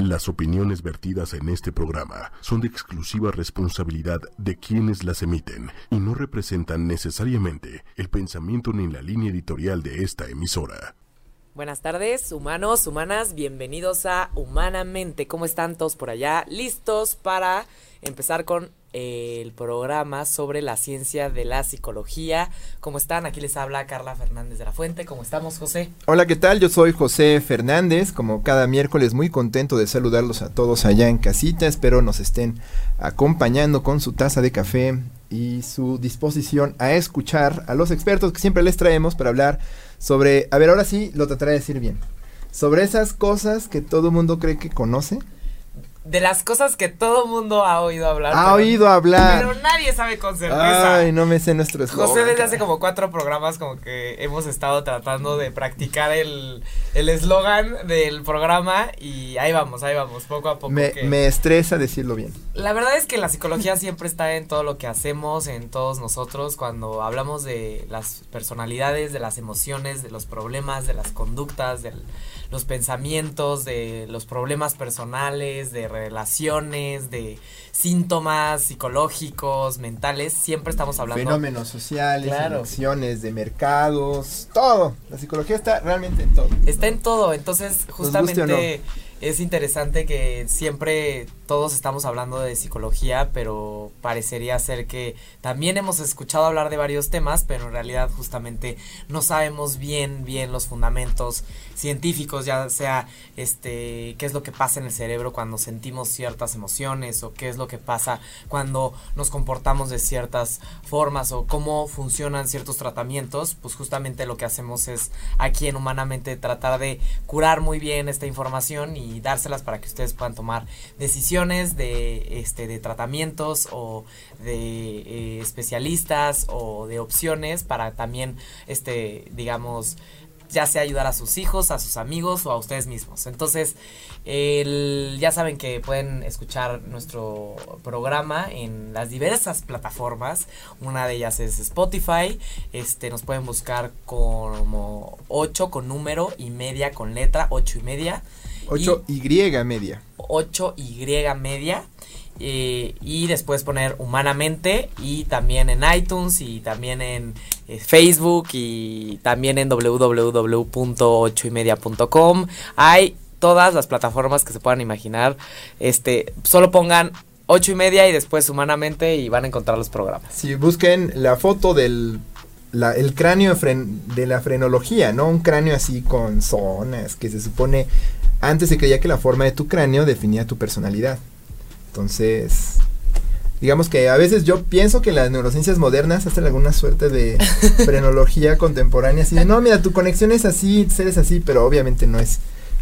Las opiniones vertidas en este programa son de exclusiva responsabilidad de quienes las emiten y no representan necesariamente el pensamiento ni la línea editorial de esta emisora. Buenas tardes, humanos, humanas, bienvenidos a Humanamente. ¿Cómo están todos por allá? ¿Listos para empezar con el programa sobre la ciencia de la psicología. ¿Cómo están? Aquí les habla Carla Fernández de la Fuente. ¿Cómo estamos, José? Hola, ¿qué tal? Yo soy José Fernández. Como cada miércoles, muy contento de saludarlos a todos allá en casita. Espero nos estén acompañando con su taza de café y su disposición a escuchar a los expertos que siempre les traemos para hablar sobre, a ver, ahora sí lo trataré de decir bien, sobre esas cosas que todo mundo cree que conoce de las cosas que todo mundo ha oído hablar. Ha oído hablar. Pero nadie sabe con certeza. Ay, no me sé nuestro eslogan. José desde hace como cuatro programas como que hemos estado tratando de practicar el eslogan del programa y ahí vamos, ahí vamos, poco a poco. Me, me estresa decirlo bien. La verdad es que la psicología siempre está en todo lo que hacemos, en todos nosotros, cuando hablamos de las personalidades, de las emociones, de los problemas, de las conductas, del los pensamientos, de los problemas personales, de relaciones, de síntomas psicológicos, mentales, siempre estamos hablando. Fenómenos sociales, acciones de mercados, todo. La psicología está realmente en todo. Está en todo, entonces justamente es interesante que siempre todos estamos hablando de psicología, pero parecería ser que también hemos escuchado hablar de varios temas, pero en realidad justamente no sabemos bien, bien los fundamentos científicos, ya sea este qué es lo que pasa en el cerebro cuando sentimos ciertas emociones o qué es lo que pasa cuando nos comportamos de ciertas formas o cómo funcionan ciertos tratamientos, pues justamente lo que hacemos es aquí en Humanamente tratar de curar muy bien esta información y dárselas para que ustedes puedan tomar decisiones de este de tratamientos o de eh, especialistas o de opciones para también este digamos ya sea ayudar a sus hijos, a sus amigos o a ustedes mismos. Entonces, ya saben que pueden escuchar nuestro programa en las diversas plataformas. Una de ellas es Spotify. Este, nos pueden buscar como 8 con número y media con letra, 8 y media. 8 y, media. 8 y media. Eh, y después poner humanamente y también en iTunes y también en eh, Facebook y también en www.8ymedia.com hay todas las plataformas que se puedan imaginar este solo pongan ocho y media y después humanamente y van a encontrar los programas si busquen la foto del el cráneo de la frenología, ¿no? Un cráneo así con zonas que se supone antes se creía que la forma de tu cráneo definía tu personalidad. Entonces, digamos que a veces yo pienso que las neurociencias modernas hacen alguna suerte de frenología contemporánea, así de, no, mira, tu conexión es así, eres así, pero obviamente no es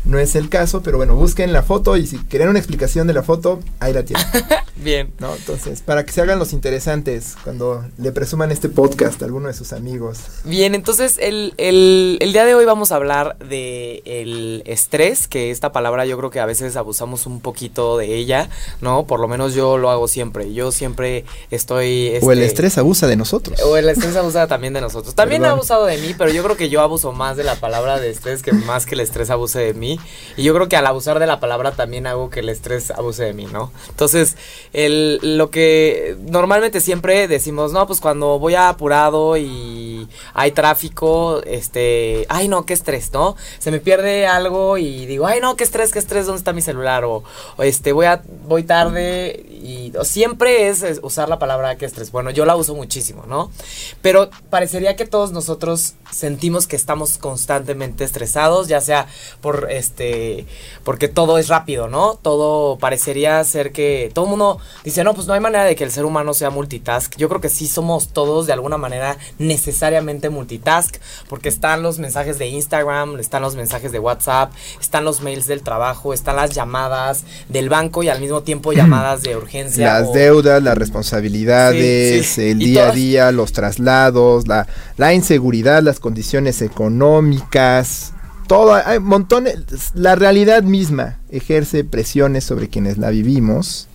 no es el caso, pero bueno, busquen la foto y si quieren una explicación de la foto, ahí la tienen. Bien. ¿No? Entonces, para que se hagan los interesantes cuando le presuman este podcast a alguno de sus amigos. Bien, entonces el, el, el día de hoy vamos a hablar de el estrés, que esta palabra yo creo que a veces abusamos un poquito de ella, ¿no? Por lo menos yo lo hago siempre. Yo siempre estoy... o el este, estrés abusa de nosotros. O el estrés abusa también de nosotros. También ha abusado de mí, pero yo creo que yo abuso más de la palabra de estrés que más que el estrés abuse de mí. Y yo creo que al abusar de la palabra también hago que el estrés abuse de mí, ¿no? Entonces, el, lo que normalmente siempre decimos, no, pues cuando voy apurado y hay tráfico, este, ay no, qué estrés, ¿no? Se me pierde algo y digo, ay no, qué estrés, qué estrés, ¿dónde está mi celular? O, este, voy a, voy tarde y siempre es, es usar la palabra qué estrés. Bueno, yo la uso muchísimo, ¿no? Pero parecería que todos nosotros sentimos que estamos constantemente estresados, ya sea por este porque todo es rápido, ¿no? Todo parecería ser que todo el mundo dice, "No, pues no hay manera de que el ser humano sea multitask." Yo creo que sí somos todos de alguna manera necesariamente multitask, porque están los mensajes de Instagram, están los mensajes de WhatsApp, están los mails del trabajo, están las llamadas del banco y al mismo tiempo llamadas de urgencia. Las deudas, las responsabilidades, el día a día, los traslados, la, la inseguridad, las condiciones económicas, todo, hay montones, la realidad misma ejerce presiones sobre quienes la vivimos,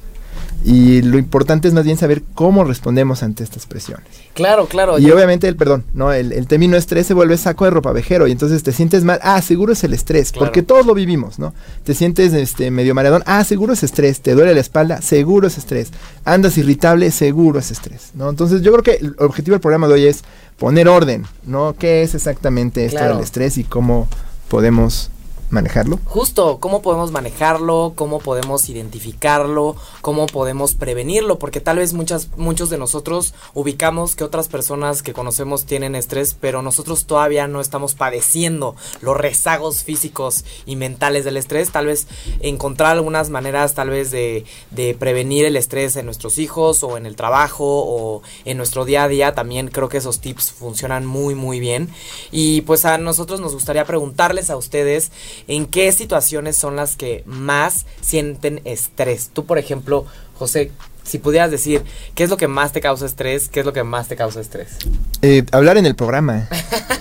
Y lo importante es más bien saber cómo respondemos ante estas presiones. Claro, claro. Y obviamente, el perdón, no, el, el término estrés se vuelve saco de ropa vejero y entonces te sientes mal. Ah, seguro es el estrés, porque todos lo vivimos, ¿no? Te sientes este, medio mareadón. Ah, seguro es estrés. Te duele la espalda, seguro es estrés. Andas irritable, seguro es estrés, ¿no? Entonces, yo creo que el objetivo del programa de hoy es poner orden, ¿no? ¿Qué es exactamente esto del estrés y cómo podemos manejarlo? Justo, ¿cómo podemos manejarlo? ¿Cómo podemos identificarlo? ¿Cómo podemos prevenirlo? Porque tal vez muchas, muchos de nosotros ubicamos que otras personas que conocemos tienen estrés, pero nosotros todavía no estamos padeciendo los rezagos físicos y mentales del estrés. Tal vez encontrar algunas maneras tal vez de, de prevenir el estrés en nuestros hijos o en el trabajo o en nuestro día a día. También creo que esos tips funcionan muy, muy bien. Y pues a nosotros nos gustaría preguntarles a ustedes en qué situaciones son las que más sienten estrés. Tú, por ejemplo, José, si pudieras decir qué es lo que más te causa estrés, qué es lo que más te causa estrés. Eh, hablar en el programa.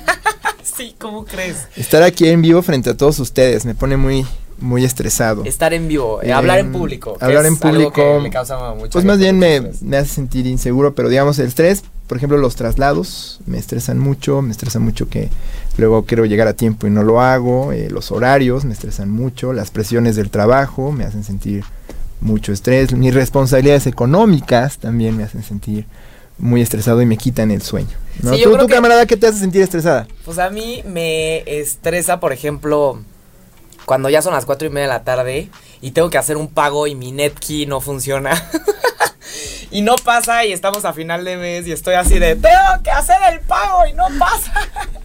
sí, ¿cómo crees? Estar aquí en vivo frente a todos ustedes me pone muy muy estresado. Estar en vivo, eh, hablar en público. Hablar en público. me causa mucho pues más bien me, me, hace sentir inseguro, pero digamos el estrés, por ejemplo los traslados, me estresan mucho, me estresa mucho que luego quiero llegar a tiempo y no lo hago, eh, los horarios me estresan mucho, las presiones del trabajo me hacen sentir mucho estrés, mis responsabilidades económicas también me hacen sentir muy estresado y me quitan el sueño. ¿no? ¿Tú, tu camarada, qué te hace sentir estresada? Pues a mí me estresa, por ejemplo, cuando ya son las cuatro y media de la tarde y tengo que hacer un pago y mi netkey no funciona. y no pasa y estamos a final de mes y estoy así de, tengo que hacer el pago y no pasa.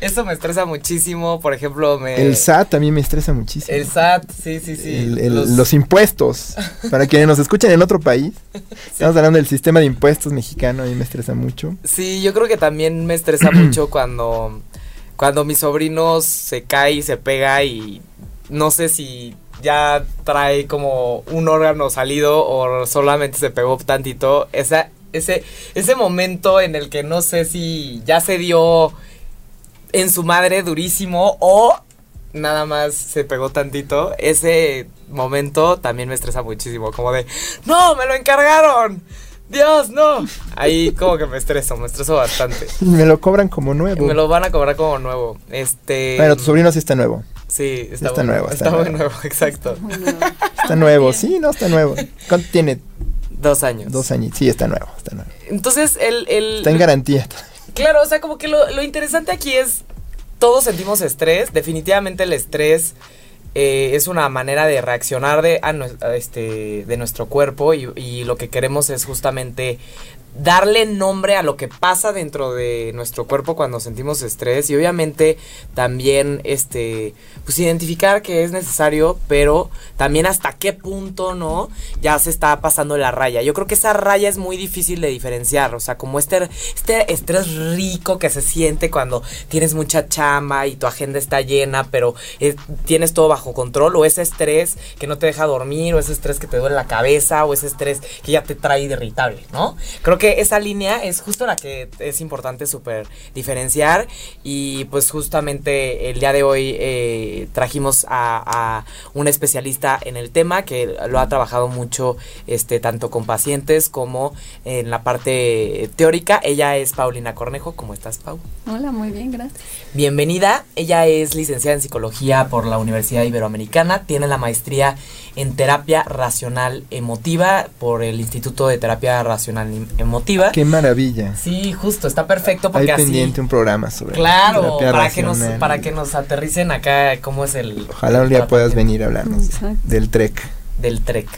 Eso me estresa muchísimo, por ejemplo, me... El SAT también me estresa muchísimo. El SAT, sí, sí, sí. los... impuestos. Para quienes nos escuchan en otro país, estamos hablando del sistema de impuestos mexicano, a mí me estresa mucho. Sí, yo creo que también me estresa mucho cuando, cuando mi sobrino se cae y se pega y no sé si ya trae como un órgano salido o solamente se pegó tantito. Esa, ese, ese momento en el que no sé si ya se dio en su madre durísimo o nada más se pegó tantito, ese momento también me estresa muchísimo, como de, no, me lo encargaron. Dios, no. Ahí como que me estreso, me estreso bastante. me lo cobran como nuevo. Me lo van a cobrar como nuevo. Este. Pero tu sobrino sí está nuevo. Sí, está, nuevo. Está, muy nuevo, exacto. Está nuevo, sí, no, está nuevo. ¿Cuánto tiene? Dos años. Dos años, sí, está nuevo, está nuevo. Entonces, el... el está en garantía. Claro, o sea, como que lo, interesante aquí es, todos sentimos estrés, definitivamente el estrés eh, es una manera de reaccionar de, este, de nuestro cuerpo y, y, lo que queremos es justamente darle nombre a lo que pasa dentro de nuestro cuerpo cuando sentimos estrés y obviamente también este pues identificar que es necesario pero también hasta qué punto no ya se está pasando la raya. Yo creo que esa raya es muy difícil de diferenciar o sea como este este estrés rico que se siente cuando tienes mucha chamba y tu agenda está llena pero eh, tienes todo bajo control o ese estrés que no te deja dormir o ese estrés que te duele la cabeza o ese estrés que ya te trae irritable no creo que esa línea es justo la que es importante súper diferenciar y pues justamente el día de hoy eh, trajimos a, un especialista en el tema que lo ha trabajado mucho este tanto con pacientes como en la parte teórica. Ella es Paulina Cornejo. ¿Cómo estás, Pau? Hola, muy bien, gracias. Bienvenida. Ella es licenciada en psicología por la Universidad Iberoamericana. Tiene la maestría en terapia racional emotiva por el Instituto de Terapia Racional Emotiva. Qué maravilla. Sí, justo, está perfecto porque Hay pendiente un programa sobre Claro, para que nos para que nos aterricen acá cómo es el Ojalá un día puedas venir a hablarnos del trek. Del trek,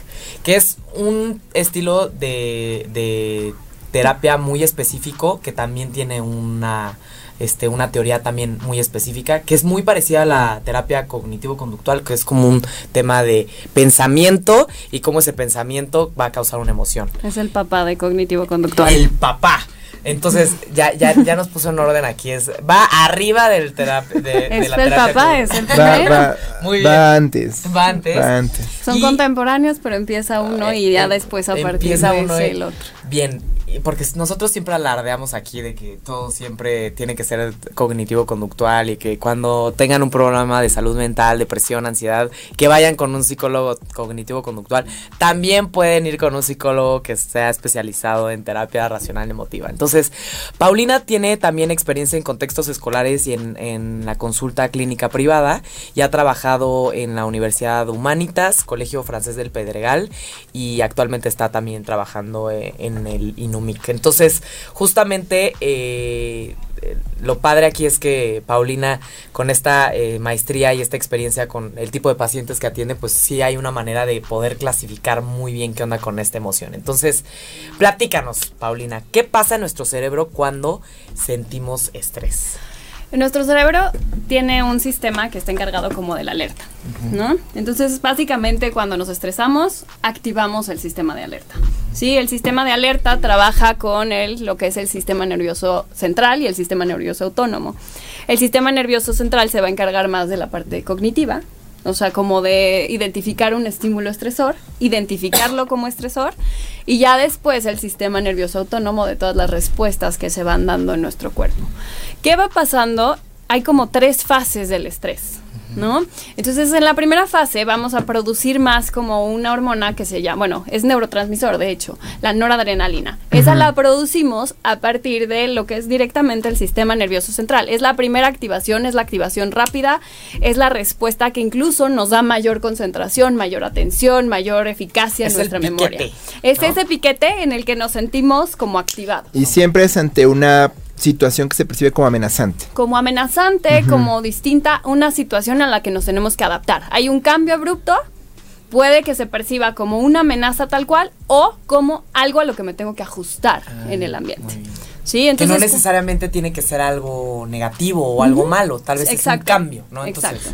que es un estilo de de terapia muy específico que también tiene una este, una teoría también muy específica, que es muy parecida a la terapia cognitivo-conductual, que es como un tema de pensamiento y cómo ese pensamiento va a causar una emoción. Es el papá de cognitivo-conductual. El papá. Entonces, ya, ya, ya nos puso en orden aquí. Es, va arriba del terapia. De, es el papá, es el primero. Va, Muy bien. va, antes. Va antes. Va antes. Son contemporáneos, pero empieza uno y ya después a partir de uno el otro. Bien, porque nosotros siempre alardeamos aquí de que todo siempre tiene que ser cognitivo-conductual y que cuando tengan un problema de salud mental, depresión, ansiedad, que vayan con un psicólogo cognitivo-conductual. También pueden ir con un psicólogo que sea especializado en terapia racional emotiva. Entonces, Paulina tiene también experiencia en contextos escolares y en, en la consulta clínica privada y ha trabajado en la Universidad Humanitas, Colegio Francés del Pedregal y actualmente está también trabajando eh, el Inumic. Entonces, justamente eh, lo padre aquí es que Paulina, con esta eh, maestría y esta experiencia con el tipo de pacientes que atiende, pues sí hay una manera de poder clasificar muy bien qué onda con esta emoción. Entonces, platícanos, Paulina, ¿qué pasa en nuestro cerebro cuando sentimos estrés? Nuestro cerebro tiene un sistema que está encargado como de la alerta, ¿no? Entonces, básicamente cuando nos estresamos, activamos el sistema de alerta. Sí, el sistema de alerta trabaja con el, lo que es el sistema nervioso central y el sistema nervioso autónomo. El sistema nervioso central se va a encargar más de la parte cognitiva, o sea, como de identificar un estímulo estresor, identificarlo como estresor y ya después el sistema nervioso autónomo de todas las respuestas que se van dando en nuestro cuerpo. ¿Qué va pasando? Hay como tres fases del estrés. ¿No? Entonces, en la primera fase vamos a producir más como una hormona que se llama, bueno, es neurotransmisor, de hecho, la noradrenalina. Esa la producimos a partir de lo que es directamente el sistema nervioso central. Es la primera activación, es la activación rápida, es la respuesta que incluso nos da mayor concentración, mayor atención, mayor eficacia en nuestra memoria. Es ese piquete en el que nos sentimos como activados. Y siempre es ante una situación que se percibe como amenazante. Como amenazante, como distinta, una situación a la que nos tenemos que adaptar. Hay un cambio abrupto, puede que se perciba como una amenaza tal cual o como algo a lo que me tengo que ajustar ah, en el ambiente. Sí, entonces, que no necesariamente tiene que ser algo negativo o algo malo, tal vez es un cambio, ¿no? Entonces,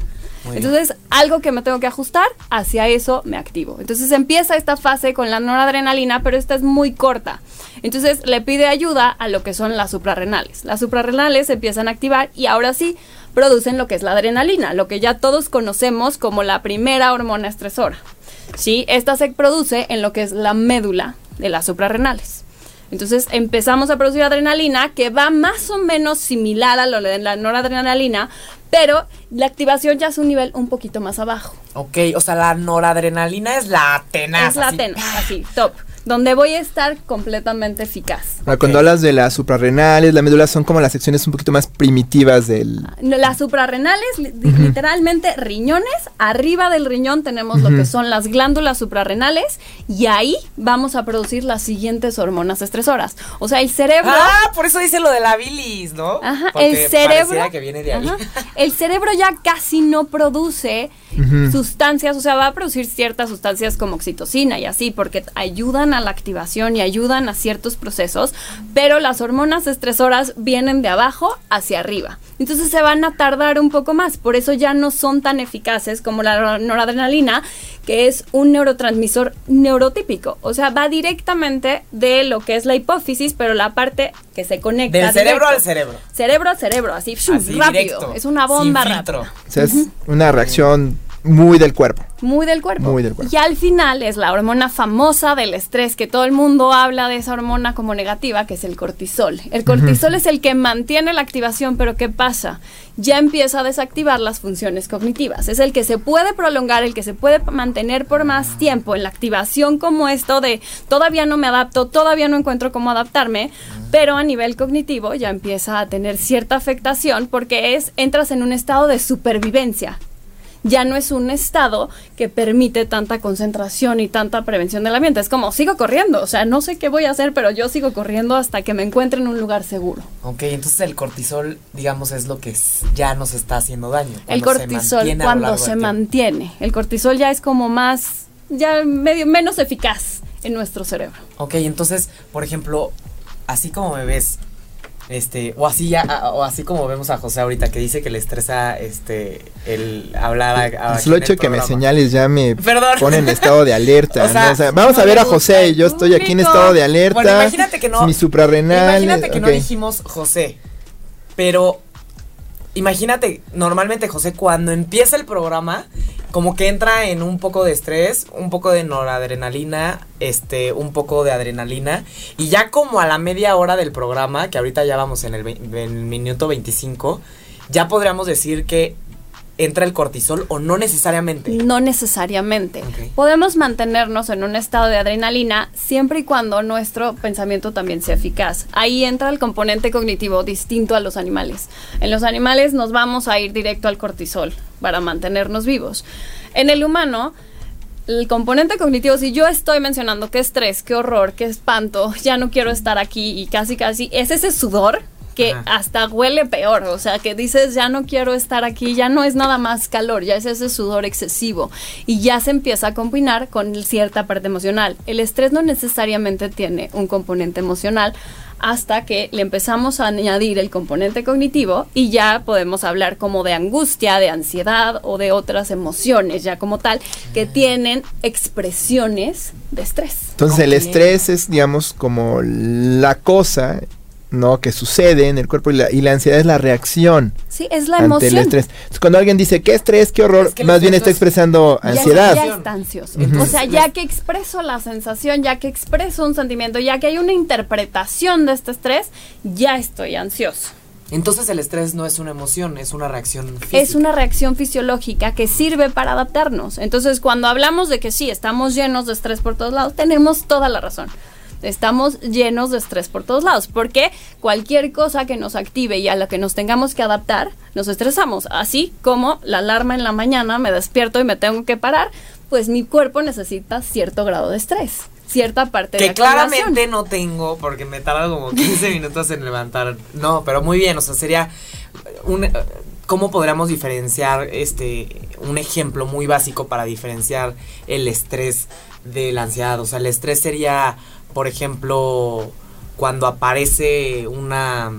entonces, algo que me tengo que ajustar, hacia eso me activo. Entonces empieza esta fase con la noradrenalina, pero esta es muy corta. Entonces le pide ayuda a lo que son las suprarrenales. Las suprarrenales empiezan a activar y ahora sí producen lo que es la adrenalina, lo que ya todos conocemos como la primera hormona estresora. ¿Sí? Esta se produce en lo que es la médula de las suprarrenales. Entonces empezamos a producir adrenalina que va más o menos similar a lo de la noradrenalina, pero la activación ya es un nivel un poquito más abajo. Ok, o sea, la noradrenalina es la tenaz. Es la tenaz, así, top donde voy a estar completamente eficaz. Cuando hablas de las suprarrenales, la médula son como las secciones un poquito más primitivas del... Las suprarrenales, literalmente riñones, arriba del riñón tenemos lo que son las glándulas suprarrenales y ahí vamos a producir las siguientes hormonas estresoras. O sea, el cerebro... Ah, por eso dice lo de la bilis, ¿no? Ajá, el cerebro... Que viene de ahí. el cerebro ya casi no produce sustancias, o sea, va a producir ciertas sustancias como oxitocina y así, porque ayudan a la activación y ayudan a ciertos procesos, pero las hormonas estresoras vienen de abajo hacia arriba. Entonces se van a tardar un poco más, por eso ya no son tan eficaces como la noradrenalina, que es un neurotransmisor neurotípico, o sea, va directamente de lo que es la hipófisis, pero la parte que se conecta. Del cerebro al cerebro. Cerebro al cerebro, así, rápido. Es una bomba rápida. O sea, es una reacción muy del cuerpo. Muy del cuerpo. Muy del cuerpo. Y al final es la hormona famosa del estrés, que todo el mundo habla de esa hormona como negativa, que es el cortisol. El cortisol es el que mantiene la activación, pero ¿qué pasa? Ya empieza a desactivar las funciones cognitivas. Es el que se puede prolongar, el que se puede mantener por más tiempo en la activación como esto de todavía no me adapto, todavía no encuentro cómo adaptarme, pero a nivel cognitivo ya empieza a tener cierta afectación porque es entras en un estado de supervivencia ya no es un estado que permite tanta concentración y tanta prevención del ambiente. Es como, sigo corriendo, o sea, no sé qué voy a hacer, pero yo sigo corriendo hasta que me encuentre en un lugar seguro. Ok, entonces el cortisol, digamos, es lo que ya nos está haciendo daño. El cortisol, cuando se mantiene. El cortisol ya es como más, ya medio, menos eficaz en nuestro cerebro. Ok, entonces, por ejemplo, así como me ves, este, o así ya, o así como vemos a José ahorita que dice que le estresa este el hablar a, a hecho que me señales ya me pone en estado de alerta. vamos a ver a José y yo estoy aquí en estado de alerta. Bueno, imagínate que no. Mi suprarrenal. Imagínate que no dijimos José. Pero imagínate, normalmente José cuando empieza el programa como que entra en un poco de estrés, un poco de noradrenalina, este, un poco de adrenalina. Y ya como a la media hora del programa, que ahorita ya vamos en el, en el minuto 25, ya podríamos decir que entra el cortisol o no necesariamente? No necesariamente. Podemos mantenernos en un estado de adrenalina siempre y cuando nuestro pensamiento también sea eficaz. Ahí entra el componente cognitivo distinto a los animales. En los animales nos vamos a ir directo al cortisol para mantenernos vivos. En el humano, el componente cognitivo, si yo estoy mencionando qué estrés, qué horror, qué espanto, ya no quiero estar aquí y casi casi es ese sudor que hasta huele peor, o sea, que dices, ya no quiero estar aquí, ya no es nada más calor, ya es ese sudor excesivo y ya se empieza a combinar con cierta parte emocional. El estrés no necesariamente tiene un componente emocional hasta que le empezamos a añadir el componente cognitivo y ya podemos hablar como de angustia, de ansiedad o de otras emociones ya como tal que tienen expresiones de estrés. Entonces el estrés es digamos como la cosa ¿no? que sucede en el cuerpo y la, ansiedad es la reacción. Sí, es la ante el estrés. cuando alguien dice, qué estrés, qué horror, más bien está expresando ansiedad. Ya, está ansioso. O sea, ya que expreso la sensación, ya que expreso un sentimiento, ya que hay una interpretación de este estrés, ya estoy ansioso. Entonces el estrés no es una emoción, es una reacción física. Es una reacción fisiológica que sirve para adaptarnos. Entonces cuando hablamos de que sí, estamos llenos de estrés por todos lados, tenemos toda la razón estamos llenos de estrés por todos lados, porque cualquier cosa que nos active y a la que nos tengamos que adaptar, nos estresamos. Así como la alarma en la mañana, me despierto y me tengo que parar, pues mi cuerpo necesita cierto grado de estrés cierta parte que claramente no tengo porque me tarda como 15 minutos en levantar. No, pero muy bien, o sea, sería un cómo podríamos diferenciar este un ejemplo muy básico para diferenciar el estrés de la ansiedad, o sea, el estrés sería por ejemplo, cuando aparece una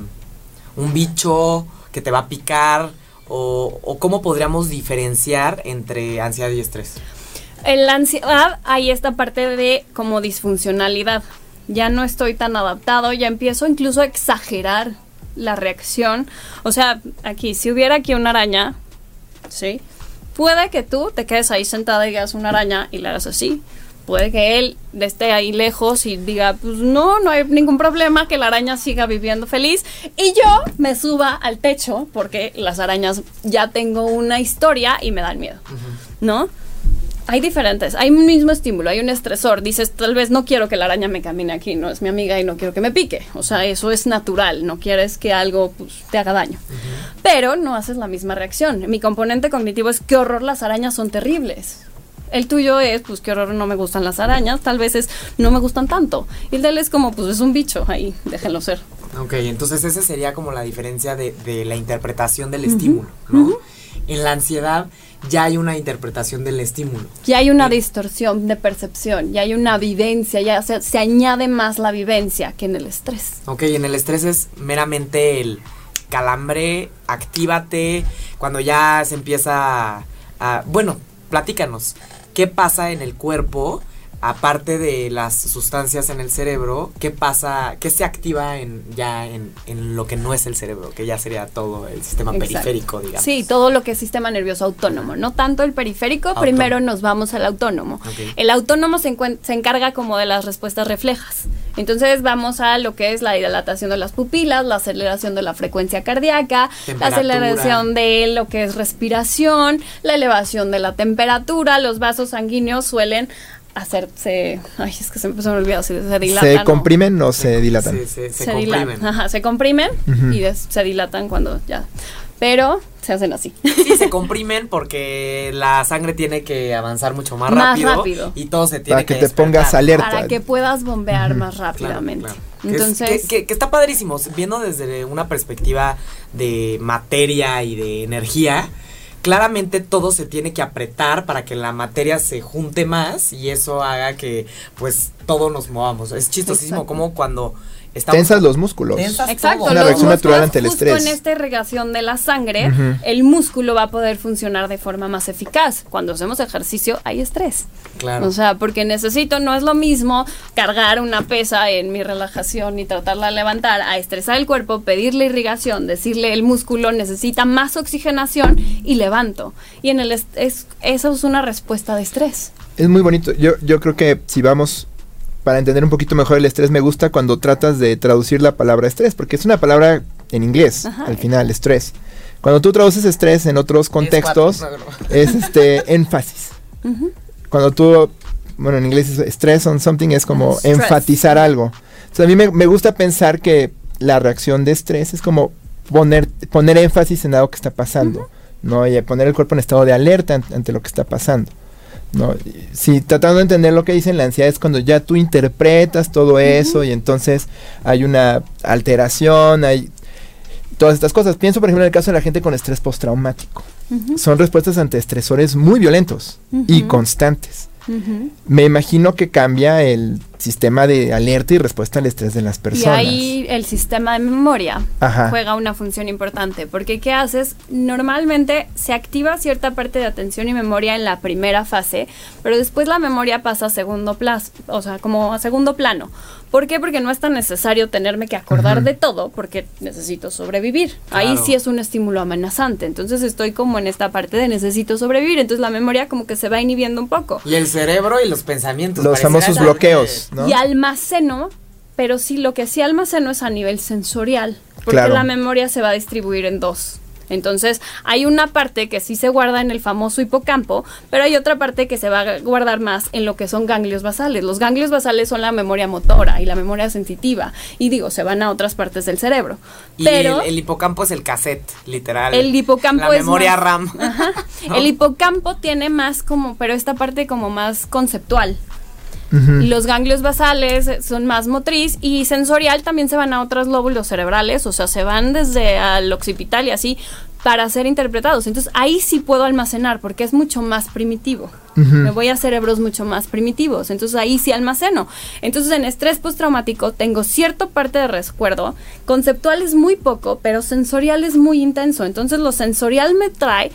un bicho que te va a picar o, cómo podríamos diferenciar entre ansiedad y estrés. En la ansiedad hay esta parte de como disfuncionalidad. Ya no estoy tan adaptado, ya empiezo incluso a exagerar la reacción. O sea, aquí, si hubiera aquí una araña, ¿sí? Puede que tú te quedes ahí sentada y veas una araña y la hagas así puede que él esté ahí lejos y diga, pues no, no hay ningún problema, que la araña siga viviendo feliz. Y yo me suba al techo porque las arañas ya tengo una historia y me dan miedo, ¿no? Hay diferentes, hay un mismo estímulo, hay un estresor. Dices, tal vez no quiero que la araña me camine aquí, no es mi amiga y no quiero que me pique. O sea, eso es natural, no quieres que algo pues, te haga daño. Pero no haces la misma reacción. Mi componente cognitivo es qué horror, las arañas son terribles. El tuyo es, pues qué horror, no me gustan las arañas, tal vez es, no me gustan tanto. Y el de él es como, pues es un bicho, ahí, déjenlo ser. Ok, entonces esa sería como la diferencia de, de la interpretación del estímulo, ¿no? En la ansiedad ya hay una interpretación del estímulo. Ya hay una distorsión de percepción, ya hay una vivencia, ya se, se añade más la vivencia que en el estrés. Ok, en el estrés es meramente el calambre, actívate, cuando ya se empieza a bueno, platícanos, ¿qué pasa en el cuerpo? aparte de las sustancias en el cerebro, ¿qué pasa, qué se activa en, ya en, lo que no es el cerebro, que ya sería todo el sistema periférico, digamos? Sí, todo lo que es sistema nervioso autónomo, no tanto el periférico, primero nos vamos al autónomo. El autónomo se, se encarga como de las respuestas reflejas. Entonces vamos a lo que es la dilatación de las pupilas, la aceleración de la frecuencia cardíaca, la aceleración de lo que es respiración, la elevación de la temperatura, los vasos sanguíneos suelen hacerse, ay, es que se me, olvidó, se, se dilatan. ¿Se comprimen o se, dilatan? Se, se, comprimen. Ajá, se comprimen y se dilatan cuando ya, pero se hacen así. Sí, se comprimen porque la sangre tiene que avanzar mucho más, rápido, y todo se tiene Para que, te pongas alerta. Para que puedas bombear más rápidamente. Entonces, que, que, está padrísimo, viendo desde una perspectiva de materia y de energía, claramente todo se tiene que apretar para que la materia se junte más y eso haga que pues todos nos movamos. Es chistosísimo como cuando tensas los músculos. Exacto, una reacción natural ante el estrés. Justo en esta irrigación de la sangre, el músculo va a poder funcionar de forma más eficaz. Cuando hacemos ejercicio hay estrés. Claro. O sea, porque necesito, no es lo mismo cargar una pesa en mi relajación y tratarla de levantar, a estresar el cuerpo, pedirle irrigación, decirle el músculo necesita más oxigenación y levanto. Y en el es, eso es una respuesta de estrés. Es muy bonito. Yo, yo creo que si vamos para entender un poquito mejor el estrés, me gusta cuando tratas de traducir la palabra estrés, porque es una palabra en inglés, al final, estrés. Cuando tú traduces estrés en otros contextos, es, este énfasis. Cuando tú, bueno, en inglés es stress on something es como enfatizar algo. Entonces a mí me, gusta pensar que la reacción de estrés es como poner, poner énfasis en algo que está pasando, ¿no? Y poner el cuerpo en estado de alerta ante lo que está pasando. ¿No? Si tratando de entender lo que dicen, la ansiedad es cuando ya tú interpretas todo eso y entonces hay una alteración, hay todas estas cosas. Pienso, por ejemplo, en el caso de la gente con estrés postraumático. Son respuestas ante estresores muy violentos y constantes. Me imagino que cambia el sistema de alerta y respuesta al estrés de las personas. Y ahí el sistema de memoria juega una función importante, porque ¿qué haces? Normalmente se activa cierta parte de atención y memoria en la primera fase, pero después la memoria pasa a segundo plano, o sea, como a segundo plano. ¿Por qué? Porque no es tan necesario tenerme que acordar de todo, porque necesito sobrevivir. Ahí sí es un estímulo amenazante. Entonces estoy como en esta parte de necesito sobrevivir. Entonces la memoria como que se va inhibiendo un poco. Y el cerebro y los pensamientos. Los famosos bloqueos. Y almaceno, pero sí lo que sí almaceno es a nivel sensorial, porque la memoria se va a distribuir en dos. Entonces, hay una parte que sí se guarda en el famoso hipocampo, pero hay otra parte que se va a guardar más en lo que son ganglios basales. Los ganglios basales son la memoria motora y la memoria sensitiva. Y digo, se van a otras partes del cerebro. Y pero el, hipocampo es el cassette, literal. El hipocampo la memoria RAM. El hipocampo tiene más como, pero esta parte como más conceptual. Los ganglios basales son más motriz y sensorial también se van a otros lóbulos cerebrales, o sea, se van desde al occipital y así para ser interpretados. Entonces ahí sí puedo almacenar porque es mucho más primitivo. Me voy a cerebros mucho más primitivos. Entonces ahí sí almaceno. Entonces en estrés postraumático tengo cierta parte de recuerdo. Conceptual es muy poco, pero sensorial es muy intenso. Entonces lo sensorial me trae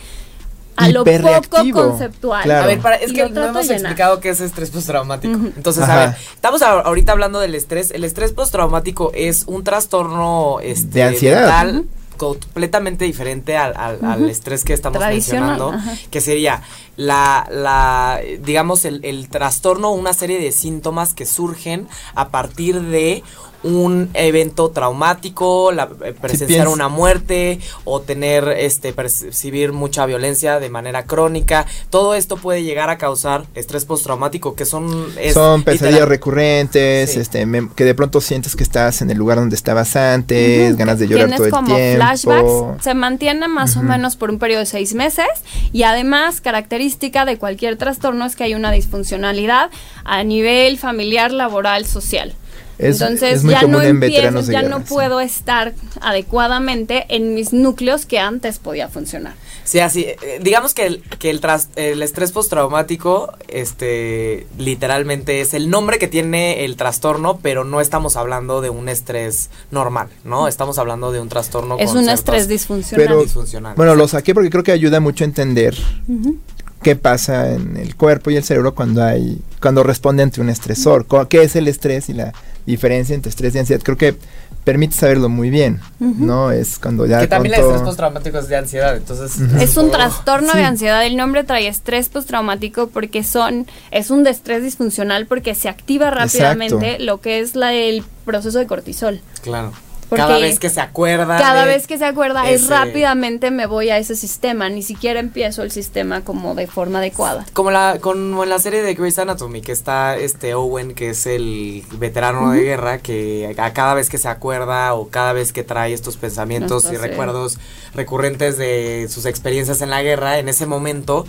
a lo poco conceptual. A ver, es que no hemos explicado qué es estrés postraumático. Entonces, a ver, estamos ahorita hablando del estrés. El estrés postraumático es un trastorno este, de ansiedad. completamente diferente al, estrés que estamos mencionando, que sería la, la digamos, el, el trastorno, una serie de síntomas que surgen a partir de un evento traumático, la, eh, presenciar una muerte o tener, este, percibir mucha violencia de manera crónica. Todo esto puede llegar a causar estrés postraumático, que son... son pesadillas recurrentes, este, que de pronto sientes que estás en el lugar donde estabas antes, ganas de llorar todo el como flashbacks, se mantiene más o menos por un periodo de seis meses y además característica de cualquier trastorno es que hay una disfuncionalidad a nivel familiar, laboral, social. Entonces ya no empiezo, ya no puedo estar adecuadamente en mis núcleos que antes podía funcionar. Sí, así, eh, digamos que el, que el, el estrés postraumático, este, literalmente es el nombre que tiene el trastorno, pero no estamos hablando de un estrés normal, ¿no? Estamos hablando de un trastorno. Es un estrés disfuncional. Bueno, lo saqué porque creo que ayuda mucho a entender qué pasa en el cuerpo y el cerebro cuando hay, cuando responde ante un estresor, qué es el estrés y la diferencia entre estrés y ansiedad. Creo que permite saberlo muy bien, ¿no? Es cuando ya... Que también el estrés postraumático es de ansiedad, entonces... Es un trastorno de ansiedad, el nombre trae estrés postraumático porque son, es un estrés disfuncional porque se activa rápidamente lo que es la, el proceso de cortisol. Claro cada vez que se acuerda. Cada vez que se acuerda es rápidamente me voy a ese sistema, ni siquiera empiezo el sistema como de forma adecuada. Como la como en la serie de Grey's Anatomy que está este Owen que es el veterano de guerra que a cada vez que se acuerda o cada vez que trae estos pensamientos y recuerdos recurrentes de sus experiencias en la guerra, en ese momento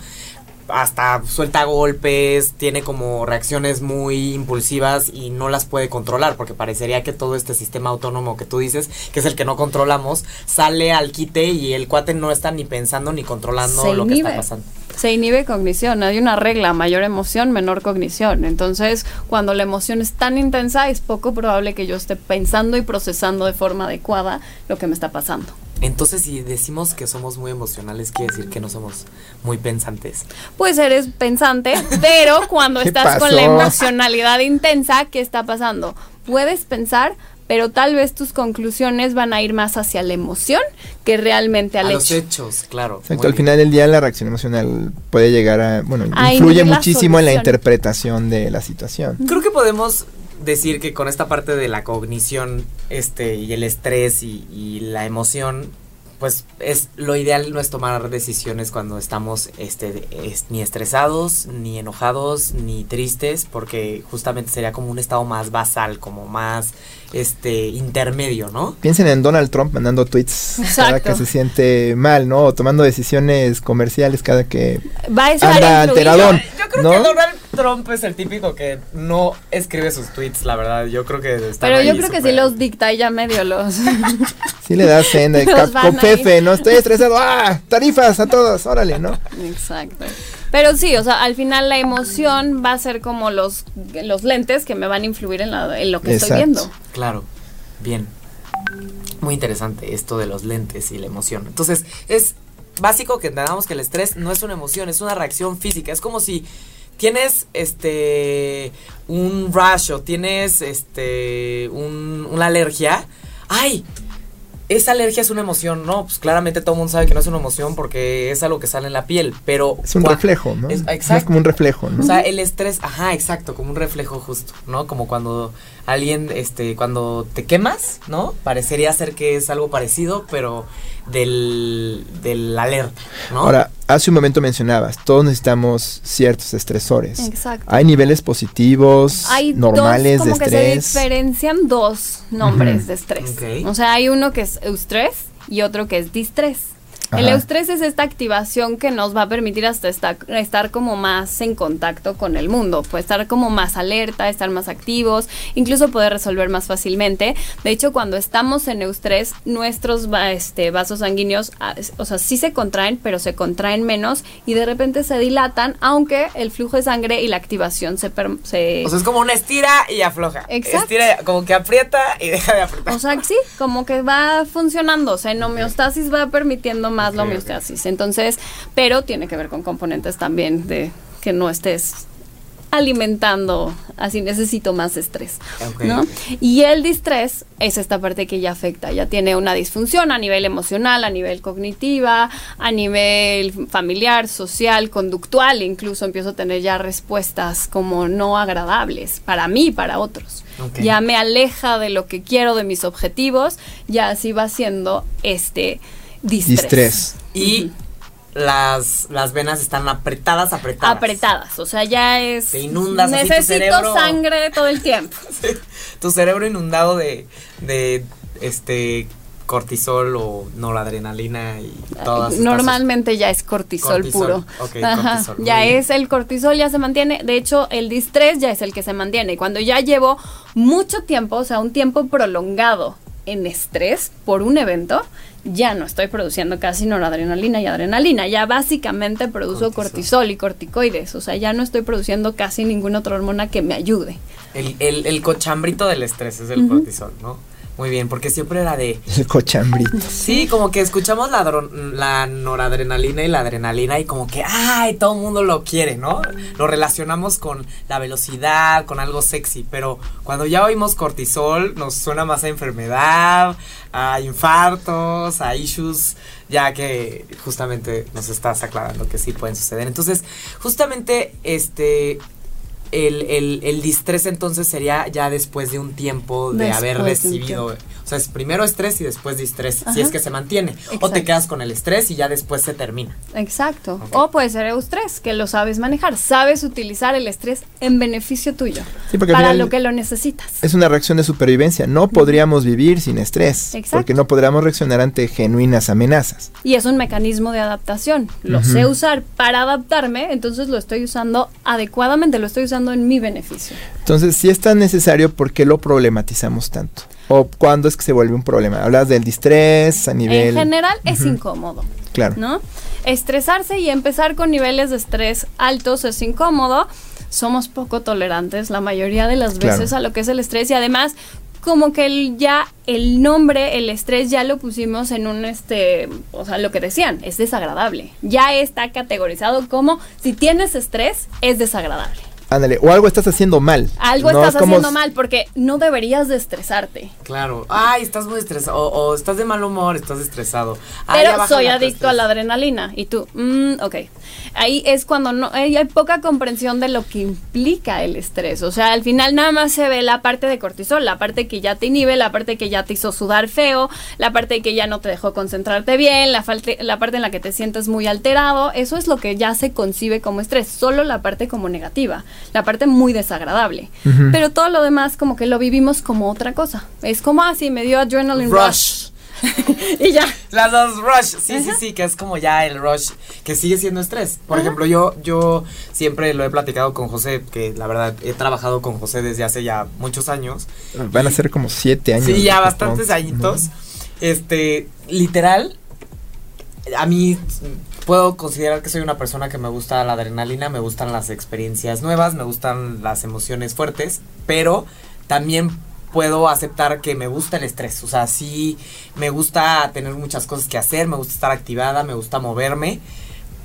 hasta suelta golpes, tiene como reacciones muy impulsivas y no las puede controlar, porque parecería que todo este sistema autónomo que tú dices, que es el que no controlamos, sale al quite y el cuate no está ni pensando ni controlando lo que está pasando. Se inhibe cognición, hay una regla, mayor emoción, menor cognición. Entonces, cuando la emoción es tan intensa, es poco probable que yo esté pensando y procesando de forma adecuada lo que me está pasando. Entonces, si decimos que somos muy emocionales, quiere decir que no somos muy pensantes. Pues eres pensante, pero cuando estás con la emocionalidad intensa, ¿qué está pasando? Puedes pensar, pero tal vez tus conclusiones van a ir más hacia la emoción que realmente al a hecho. los hechos, claro. Exacto, al final del día la reacción emocional puede llegar a, bueno, influye muchísimo en la interpretación de la situación. Creo que podemos decir que con esta parte de la cognición este y el estrés y, y la emoción pues es lo ideal no es tomar decisiones cuando estamos este ni estresados ni enojados ni tristes porque justamente sería como un estado más basal como más este intermedio no piensen en Donald Trump mandando tweets cada que se siente mal no o tomando decisiones comerciales cada que va a anda alteradón yo, creo que Donald Trump es el típico que no escribe sus tweets la verdad. Yo creo que pero yo creo que sí los dicta y ya medio los sí le da cena Fefe, no estoy estresado, ¡ah! Tarifas a todos, órale, ¿no? Exacto. Pero sí, o sea, al final la emoción va a ser como los, los lentes que me van a influir en, lo que estoy viendo. Claro, bien. Muy interesante esto de los lentes y la emoción. Entonces, es básico que entendamos que el estrés no es una emoción, es una reacción física. Es como si tienes este un rash o tienes este un, una alergia. ¡Ay! Esa alergia es una emoción, ¿no? Pues claramente todo el mundo sabe que no es una emoción porque es algo que sale en la piel, pero... Es un reflejo, ¿no? Es, exacto. Es como un reflejo, ¿no? O sea, el estrés, ajá, exacto, como un reflejo justo, ¿no? Como cuando alguien, este, cuando te quemas, ¿no? Parecería ser que es algo parecido, pero del, del alerta, ¿no? Ahora, hace un momento mencionabas, todos necesitamos ciertos estresores. Exacto. Hay niveles positivos, normales como de estrés. se diferencian dos nombres de estrés. O sea, hay uno que es eustrés y otro que es distrés. El eustrés es esta activación que nos va a permitir hasta estar, estar como más en contacto con el mundo, pues estar como más alerta, estar más activos, incluso poder resolver más fácilmente. De hecho, cuando estamos en eustrés, nuestros este, vasos sanguíneos, ah, o sea, sí se contraen, pero se contraen menos y de repente se dilatan, aunque el flujo de sangre y la activación se... se o sea, es como una estira y afloja. Exacto. Estira, como que aprieta y deja de apretar. O sea, sí, como que va funcionando, o sea, en homeostasis va permitiendo más la homeostasis. Entonces, pero tiene que ver con componentes también de que no estés alimentando, así necesito más estrés, ¿no? Y el distrés es esta parte que ya afecta, ya tiene una disfunción a nivel emocional, a nivel cognitiva, a nivel familiar, social, conductual, incluso empiezo a tener ya respuestas como no agradables para mí y para otros. Ya me aleja de lo que quiero, de mis objetivos, ya así va siendo este distrés. Y las, las venas están apretadas, apretadas. Apretadas, o sea, ya es... Te inundas Necesito sangre todo el tiempo. Tu cerebro inundado de, de este cortisol o noradrenalina y todas Normalmente ya es cortisol, puro. ya es el cortisol, ya se mantiene. De hecho, el distrés ya es el que se mantiene. Y cuando ya llevo mucho tiempo, o sea, un tiempo prolongado en estrés por un evento, ya no estoy produciendo casi noradrenalina y adrenalina, ya básicamente produzo cortisol, y corticoides, o sea, ya no estoy produciendo casi ninguna otra hormona que me ayude. El, el, el cochambrito del estrés es el cortisol, ¿no? Muy bien, porque siempre era de... El cochambrito. Sí, como que escuchamos la, la noradrenalina y la adrenalina y como que, ay, todo el mundo lo quiere, ¿no? Lo relacionamos con la velocidad, con algo sexy, pero cuando ya oímos cortisol nos suena más a enfermedad, a infartos, a issues, ya que justamente nos estás aclarando que sí pueden suceder. Entonces, justamente, este, el, el, el distrés entonces sería ya después de un tiempo de haber recibido, O sea, es primero estrés y después distrés, si es que se mantiene. O te quedas con el estrés y ya después se termina. Exacto. O puede ser eustrés, que lo sabes manejar. Sabes utilizar el estrés en beneficio tuyo. para lo que lo necesitas. Es una reacción de supervivencia. No podríamos vivir sin estrés. Exacto. Porque no podríamos reaccionar ante genuinas amenazas. Y es un mecanismo de adaptación. Lo sé usar para adaptarme, entonces lo estoy usando adecuadamente, lo estoy usando en mi beneficio. Entonces, si es tan necesario, ¿por qué lo problematizamos tanto? ¿O cuándo es que se vuelve un problema? Hablas del distrés a nivel... En general es incómodo. Claro. ¿No? Estresarse y empezar con niveles de estrés altos es incómodo. Somos poco tolerantes la mayoría de las veces a lo que es el estrés y además como que el, ya el nombre, el estrés ya lo pusimos en un este, o sea, lo que decían, es desagradable. Ya está categorizado como si tienes estrés es desagradable. Ándale, o algo estás haciendo mal. Algo estás haciendo mal porque no deberías de estresarte. Claro. Ay, estás muy estresado. O, estás de mal humor, estás estresado. Pero soy adicto a la adrenalina. Y tú, mm, ok. Ahí es cuando no hay poca comprensión de lo que implica el estrés. O sea, al final nada más se ve la parte de cortisol, la parte que ya te inhibe, la parte que ya te hizo sudar feo, la parte que ya no te dejó concentrarte bien, la, la parte en la que te sientes muy alterado. Eso es lo que ya se concibe como estrés. Solo la parte como negativa la parte muy desagradable. Pero todo lo demás como que lo vivimos como otra cosa. Es como así, ah, me dio adrenaline rush. y ya. Las dos rush, sí, sí, sí, que es como ya el rush que sigue siendo estrés. Por ejemplo, yo, yo siempre lo he platicado con José, que la verdad he trabajado con José desde hace ya muchos años. Van a ser como siete años. Sí, ya bastantes añitos. Este, literal, a mí puedo considerar que soy una persona que me gusta la adrenalina, me gustan las experiencias nuevas, me gustan las emociones fuertes, pero también puedo aceptar que me gusta el estrés. O sea, sí me gusta tener muchas cosas que hacer, me gusta estar activada, me gusta moverme,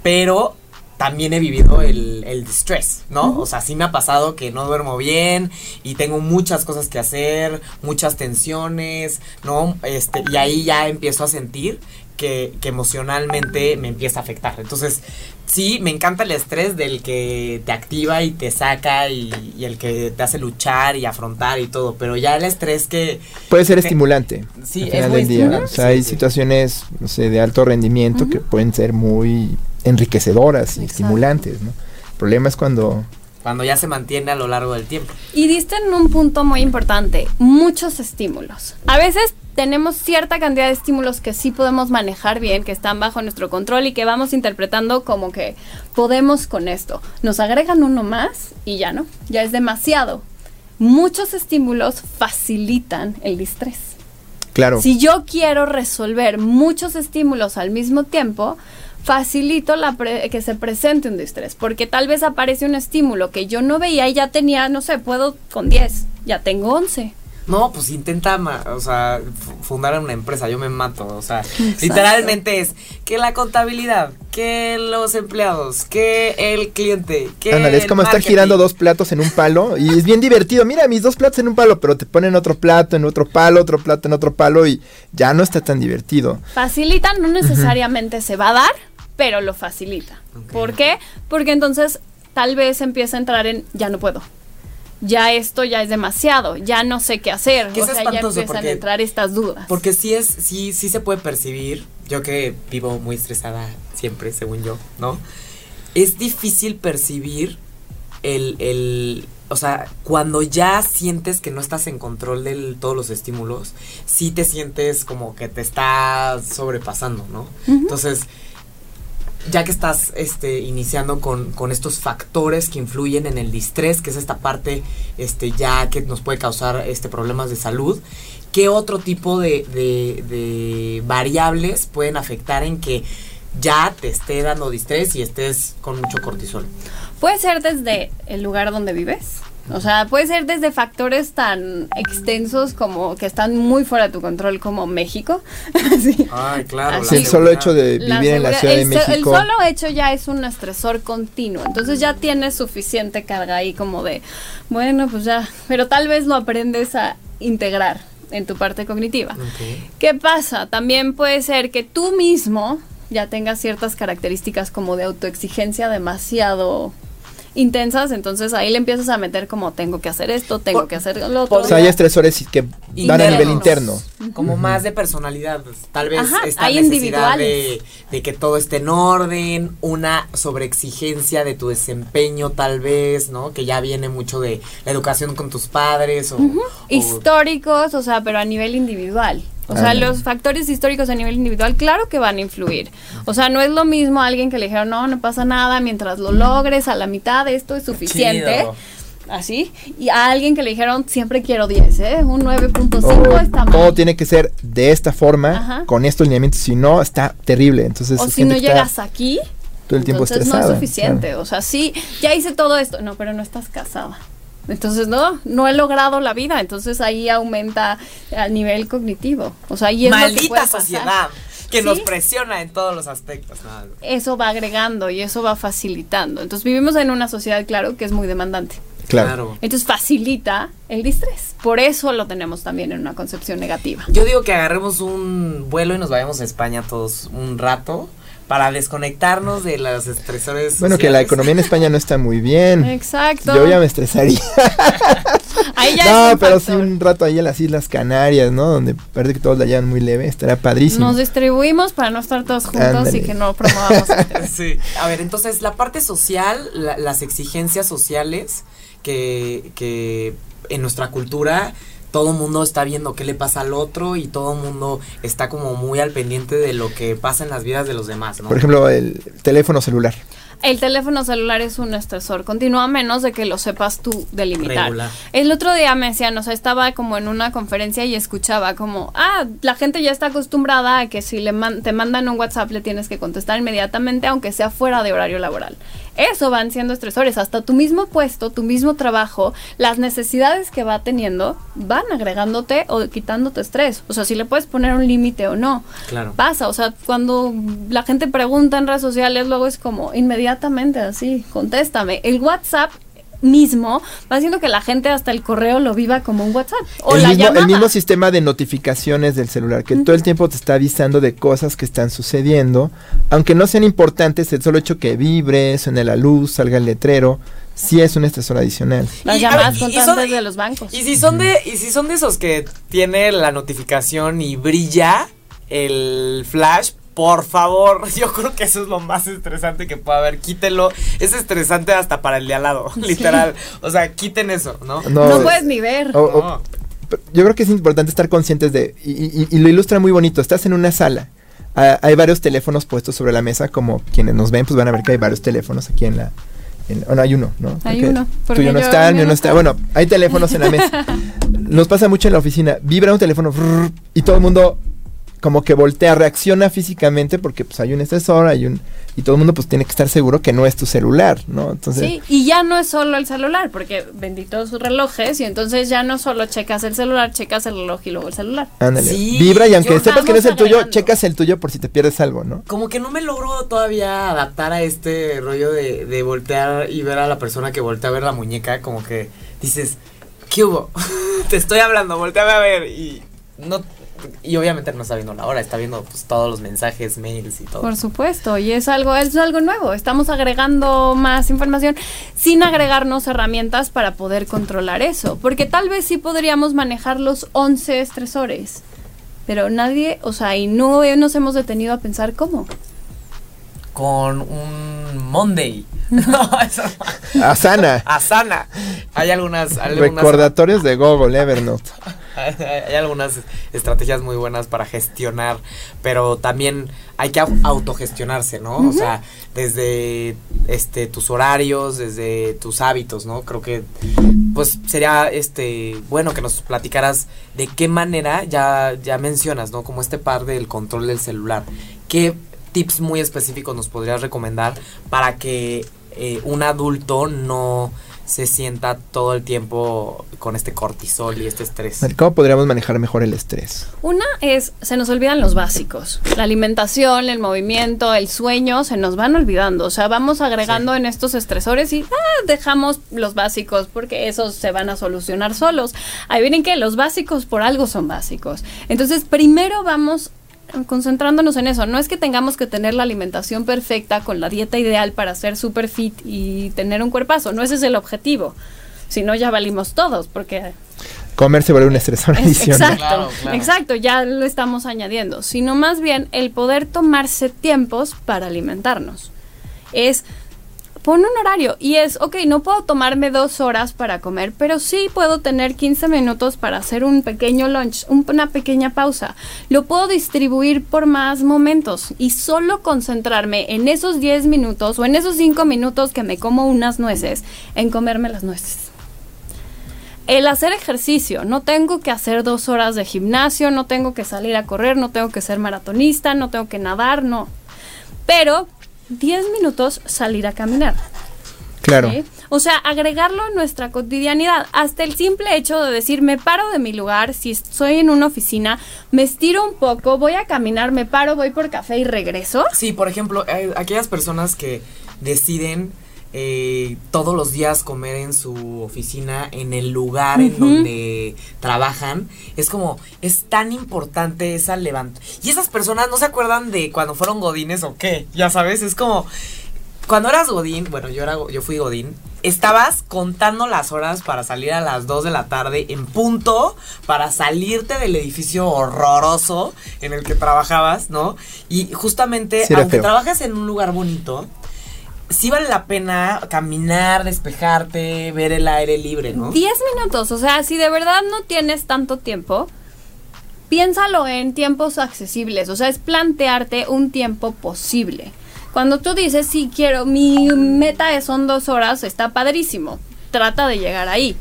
pero también he vivido el, el distress, ¿no? O sea, sí me ha pasado que no duermo bien y tengo muchas cosas que hacer, muchas tensiones, ¿no? Este, y ahí ya empiezo a sentir que, emocionalmente me empieza a afectar. Entonces, sí, me encanta el estrés del que te activa y te saca y, el que te hace luchar y afrontar y todo, pero ya el estrés que... Puede ser estimulante. Sí, es muy día. O sea, hay situaciones, no sé, de alto rendimiento que pueden ser muy enriquecedoras y estimulantes, ¿no? El problema es cuando cuando ya se mantiene a lo largo del tiempo. Y diste en un punto muy importante, muchos estímulos. A veces tenemos cierta cantidad de estímulos que sí podemos manejar bien, que están bajo nuestro control y que vamos interpretando como que podemos con esto. Nos agregan uno más y ya no, ya es demasiado. Muchos estímulos facilitan el distrés. Claro. Si yo quiero resolver muchos estímulos al mismo tiempo, facilito la que se presente un distrés, porque tal vez aparece un estímulo que yo no veía y ya tenía, no sé, puedo con 10, ya tengo 11. No, pues intenta, o sea, fundar una empresa, yo me mato, o sea, literalmente es que la contabilidad, que los empleados, que el cliente, que Ándale, es como estar girando dos platos en un palo y es bien divertido, mira, mis dos platos en un palo, pero te ponen otro plato en otro palo, otro plato en otro palo y ya no está tan divertido. Facilita, no necesariamente se va a dar, pero lo facilita. ¿Por qué? Porque entonces tal vez empieza a entrar en ya no puedo ya esto ya es demasiado, ya no sé qué hacer. o sea, ya empiezan a entrar estas dudas. Porque sí es, sí, sí se puede percibir, yo que vivo muy estresada siempre, según yo, ¿no? Es difícil percibir el, el o sea, cuando ya sientes que no estás en control de todos los estímulos, sí te sientes como que te está sobrepasando, ¿no? Entonces, ya que estás este, iniciando con, estos factores que influyen en el distrés, que es esta parte este, ya que nos puede causar este, problemas de salud, ¿qué otro tipo de, de, variables pueden afectar en que ya te esté dando distrés y estés con mucho cortisol? Puede ser desde el lugar donde vives o sea, puede ser desde factores tan extensos como que están muy fuera de tu control como México. Ay, claro. el solo hecho de vivir en la Ciudad de México. El solo hecho ya es un estresor continuo. Entonces ya tienes suficiente carga ahí como de, bueno, pues ya, pero tal vez lo aprendes a integrar en tu parte cognitiva. ¿Qué pasa? También puede ser que tú mismo ya tengas ciertas características como de autoexigencia demasiado intensas, entonces ahí le empiezas a meter como tengo que hacer esto, tengo que hacer lo otro. O sea, hay estresores que van a nivel interno. Como más de personalidad, tal vez esta hay necesidad de, de, que todo esté en orden, una sobreexigencia de tu desempeño tal vez, ¿no? Que ya viene mucho de la educación con tus padres o, históricos, o sea, pero a nivel individual. O sea, los factores históricos a nivel individual, claro que van a influir. O sea, no es lo mismo a alguien que le dijeron, no, no pasa nada, mientras lo logres a la mitad, esto es suficiente. Así. Y a alguien que le dijeron, siempre quiero 10, ¿eh? Un 9.5 está mal. Todo tiene que ser de esta forma, con estos lineamientos, si no, está terrible. Entonces, o si no llegas aquí, todo el tiempo entonces no es suficiente. O sea, sí, ya hice todo esto. No, pero no estás casada. Entonces, no, no he logrado la vida. Entonces ahí aumenta el nivel cognitivo. O sea, y es Maldita sociedad que nos presiona en todos los aspectos. Eso va agregando y eso va facilitando. Entonces vivimos en una sociedad, claro, que es muy demandante. Claro. Entonces facilita el distrés. Por eso lo tenemos también en una concepción negativa. Yo digo que agarremos un vuelo y nos vayamos a España todos un rato para desconectarnos de los estresores. Bueno, que la economía en España no está muy bien. Exacto. Yo ya me estresaría. ahí ya no, pero sí un rato ahí en las Islas Canarias, ¿no? Donde parece que todos la llevan muy leve, estará padrísimo. Nos distribuimos para no estar todos juntos y que no promovamos. sí. A ver, entonces la parte social, las exigencias sociales que, que en nuestra cultura todo el mundo está viendo qué le pasa al otro y todo el mundo está como muy al pendiente de lo que pasa en las vidas de los demás, ¿no? Por ejemplo, el teléfono celular. El teléfono celular es un estresor continúa a menos de que lo sepas tú delimitar. El otro día me decían, o sea, estaba como en una conferencia y escuchaba como, ah, la gente ya está acostumbrada a que si le te mandan un WhatsApp le tienes que contestar inmediatamente aunque sea fuera de horario laboral eso van siendo estresores. Hasta tu mismo puesto, tu mismo trabajo, las necesidades que va teniendo van agregándote o quitándote estrés. O sea, si le puedes poner un límite o no. Claro. Pasa. O sea, cuando la gente pregunta en redes sociales, luego es como inmediatamente así, contéstame. El WhatsApp mismo va haciendo que la gente hasta el correo lo viva como un WhatsApp. O el, la mismo, el mismo sistema de notificaciones del celular, que todo el tiempo te está avisando de cosas que están sucediendo, aunque no sean importantes, el solo hecho que vibre, suene la luz, salga el letrero, sí es un estresor adicional. Las llamadas constantes de los bancos. Y si son de, y si son de esos que tiene la notificación y brilla el flash, por favor, yo creo que eso es lo más estresante que puede haber. Quítelo. Es estresante hasta para el de al lado, literal. O sea, quiten eso, ¿no? No, puedes ni ver. yo creo que es importante estar conscientes de. Y, lo ilustra muy bonito. Estás en una sala. hay varios teléfonos puestos sobre la mesa. Como quienes nos ven, pues van a ver que hay varios teléfonos aquí en la. bueno, hay uno, ¿no? Hay uno. Tuyo no está, mío no está. Bueno, hay teléfonos en la mesa. Nos pasa mucho en la oficina. Vibra un teléfono y todo el mundo como que voltea, reacciona físicamente porque pues hay un estresor, hay un y todo el mundo pues tiene que estar seguro que no es tu celular, ¿no? Entonces Sí, y ya no es solo el celular, porque benditos relojes y entonces ya no solo checas el celular, checas el reloj y luego el celular. Ándale. Vibra y aunque sepas que no es el tuyo, checas el tuyo por si te pierdes algo, ¿no? Como que no me logro todavía adaptar a este rollo de, de voltear y ver a la persona que voltea a ver la muñeca, como que dices, ¿qué hubo? te estoy hablando, volteame a ver y no y obviamente no está viendo la hora, está viendo pues, todos los mensajes, mails y todo. Por supuesto, y es algo, es algo nuevo. Estamos agregando más información sin agregarnos herramientas para poder controlar eso. Porque tal vez sí podríamos manejar los 11 estresores. Pero nadie, o sea, y no nos hemos detenido a pensar cómo. Con un Monday. no, eso Asana. Asana. Hay algunas, algunas recordatorios de Google Evernote. hay algunas estrategias muy buenas para gestionar, pero también hay que autogestionarse, ¿no? O sea, desde este tus horarios, desde tus hábitos, ¿no? Creo que pues sería este bueno que nos platicaras de qué manera ya ya mencionas, ¿no? Como este par del control del celular. ¿Qué tips muy específicos nos podrías recomendar para que eh, un adulto no se sienta todo el tiempo con este cortisol y este estrés. ¿Cómo podríamos manejar mejor el estrés? Una es, se nos olvidan los básicos. La alimentación, el movimiento, el sueño, se nos van olvidando. O sea, vamos agregando en estos estresores y ah, dejamos los básicos porque esos se van a solucionar solos. Ahí vienen que los básicos por algo son básicos. Entonces, primero vamos concentrándonos en eso. No es que tengamos que tener la alimentación perfecta con la dieta ideal para ser super fit y tener un cuerpazo. No ese es el objetivo. Si no, ya valimos todos, porque... Comer se vuelve un estresor adicional. Exacto, exacto, ya lo estamos añadiendo. Sino más bien el poder tomarse tiempos para alimentarnos. Es pon un horario y es, ok, no puedo tomarme dos horas para comer, pero sí puedo tener 15 minutos para hacer un pequeño lunch, una pequeña pausa. Lo puedo distribuir por más momentos y solo concentrarme en esos 10 minutos o en esos 5 minutos que me como unas nueces, en comerme las nueces. El hacer ejercicio, no tengo que hacer dos horas de gimnasio, no tengo que salir a correr, no tengo que ser maratonista, no tengo que nadar, no. Pero 10 minutos salir a caminar. Claro. O sea, agregarlo en nuestra cotidianidad. Hasta el simple hecho de decir, me paro de mi lugar, si estoy en una oficina, me estiro un poco, voy a caminar, me paro, voy por café y regreso. Sí, por ejemplo, aquellas personas que deciden eh, todos los días comer en su oficina, en el lugar en donde trabajan, es como, es tan importante esa levanta. Y esas personas no se acuerdan de cuando fueron godines o qué, ya sabes, es como, cuando eras godín, bueno, yo, era, yo fui godín, estabas contando las horas para salir a las 2 de la tarde en punto, para salirte del edificio horroroso en el que trabajabas, ¿no? Y justamente, aunque trabajas en un lugar bonito, sí vale la pena caminar, despejarte, ver el aire libre, ¿no? Diez minutos, o sea, si de verdad no tienes tanto tiempo, piénsalo en tiempos accesibles, o sea, es plantearte un tiempo posible. Cuando tú dices, sí quiero, mi meta son dos horas, está padrísimo, trata de llegar ahí.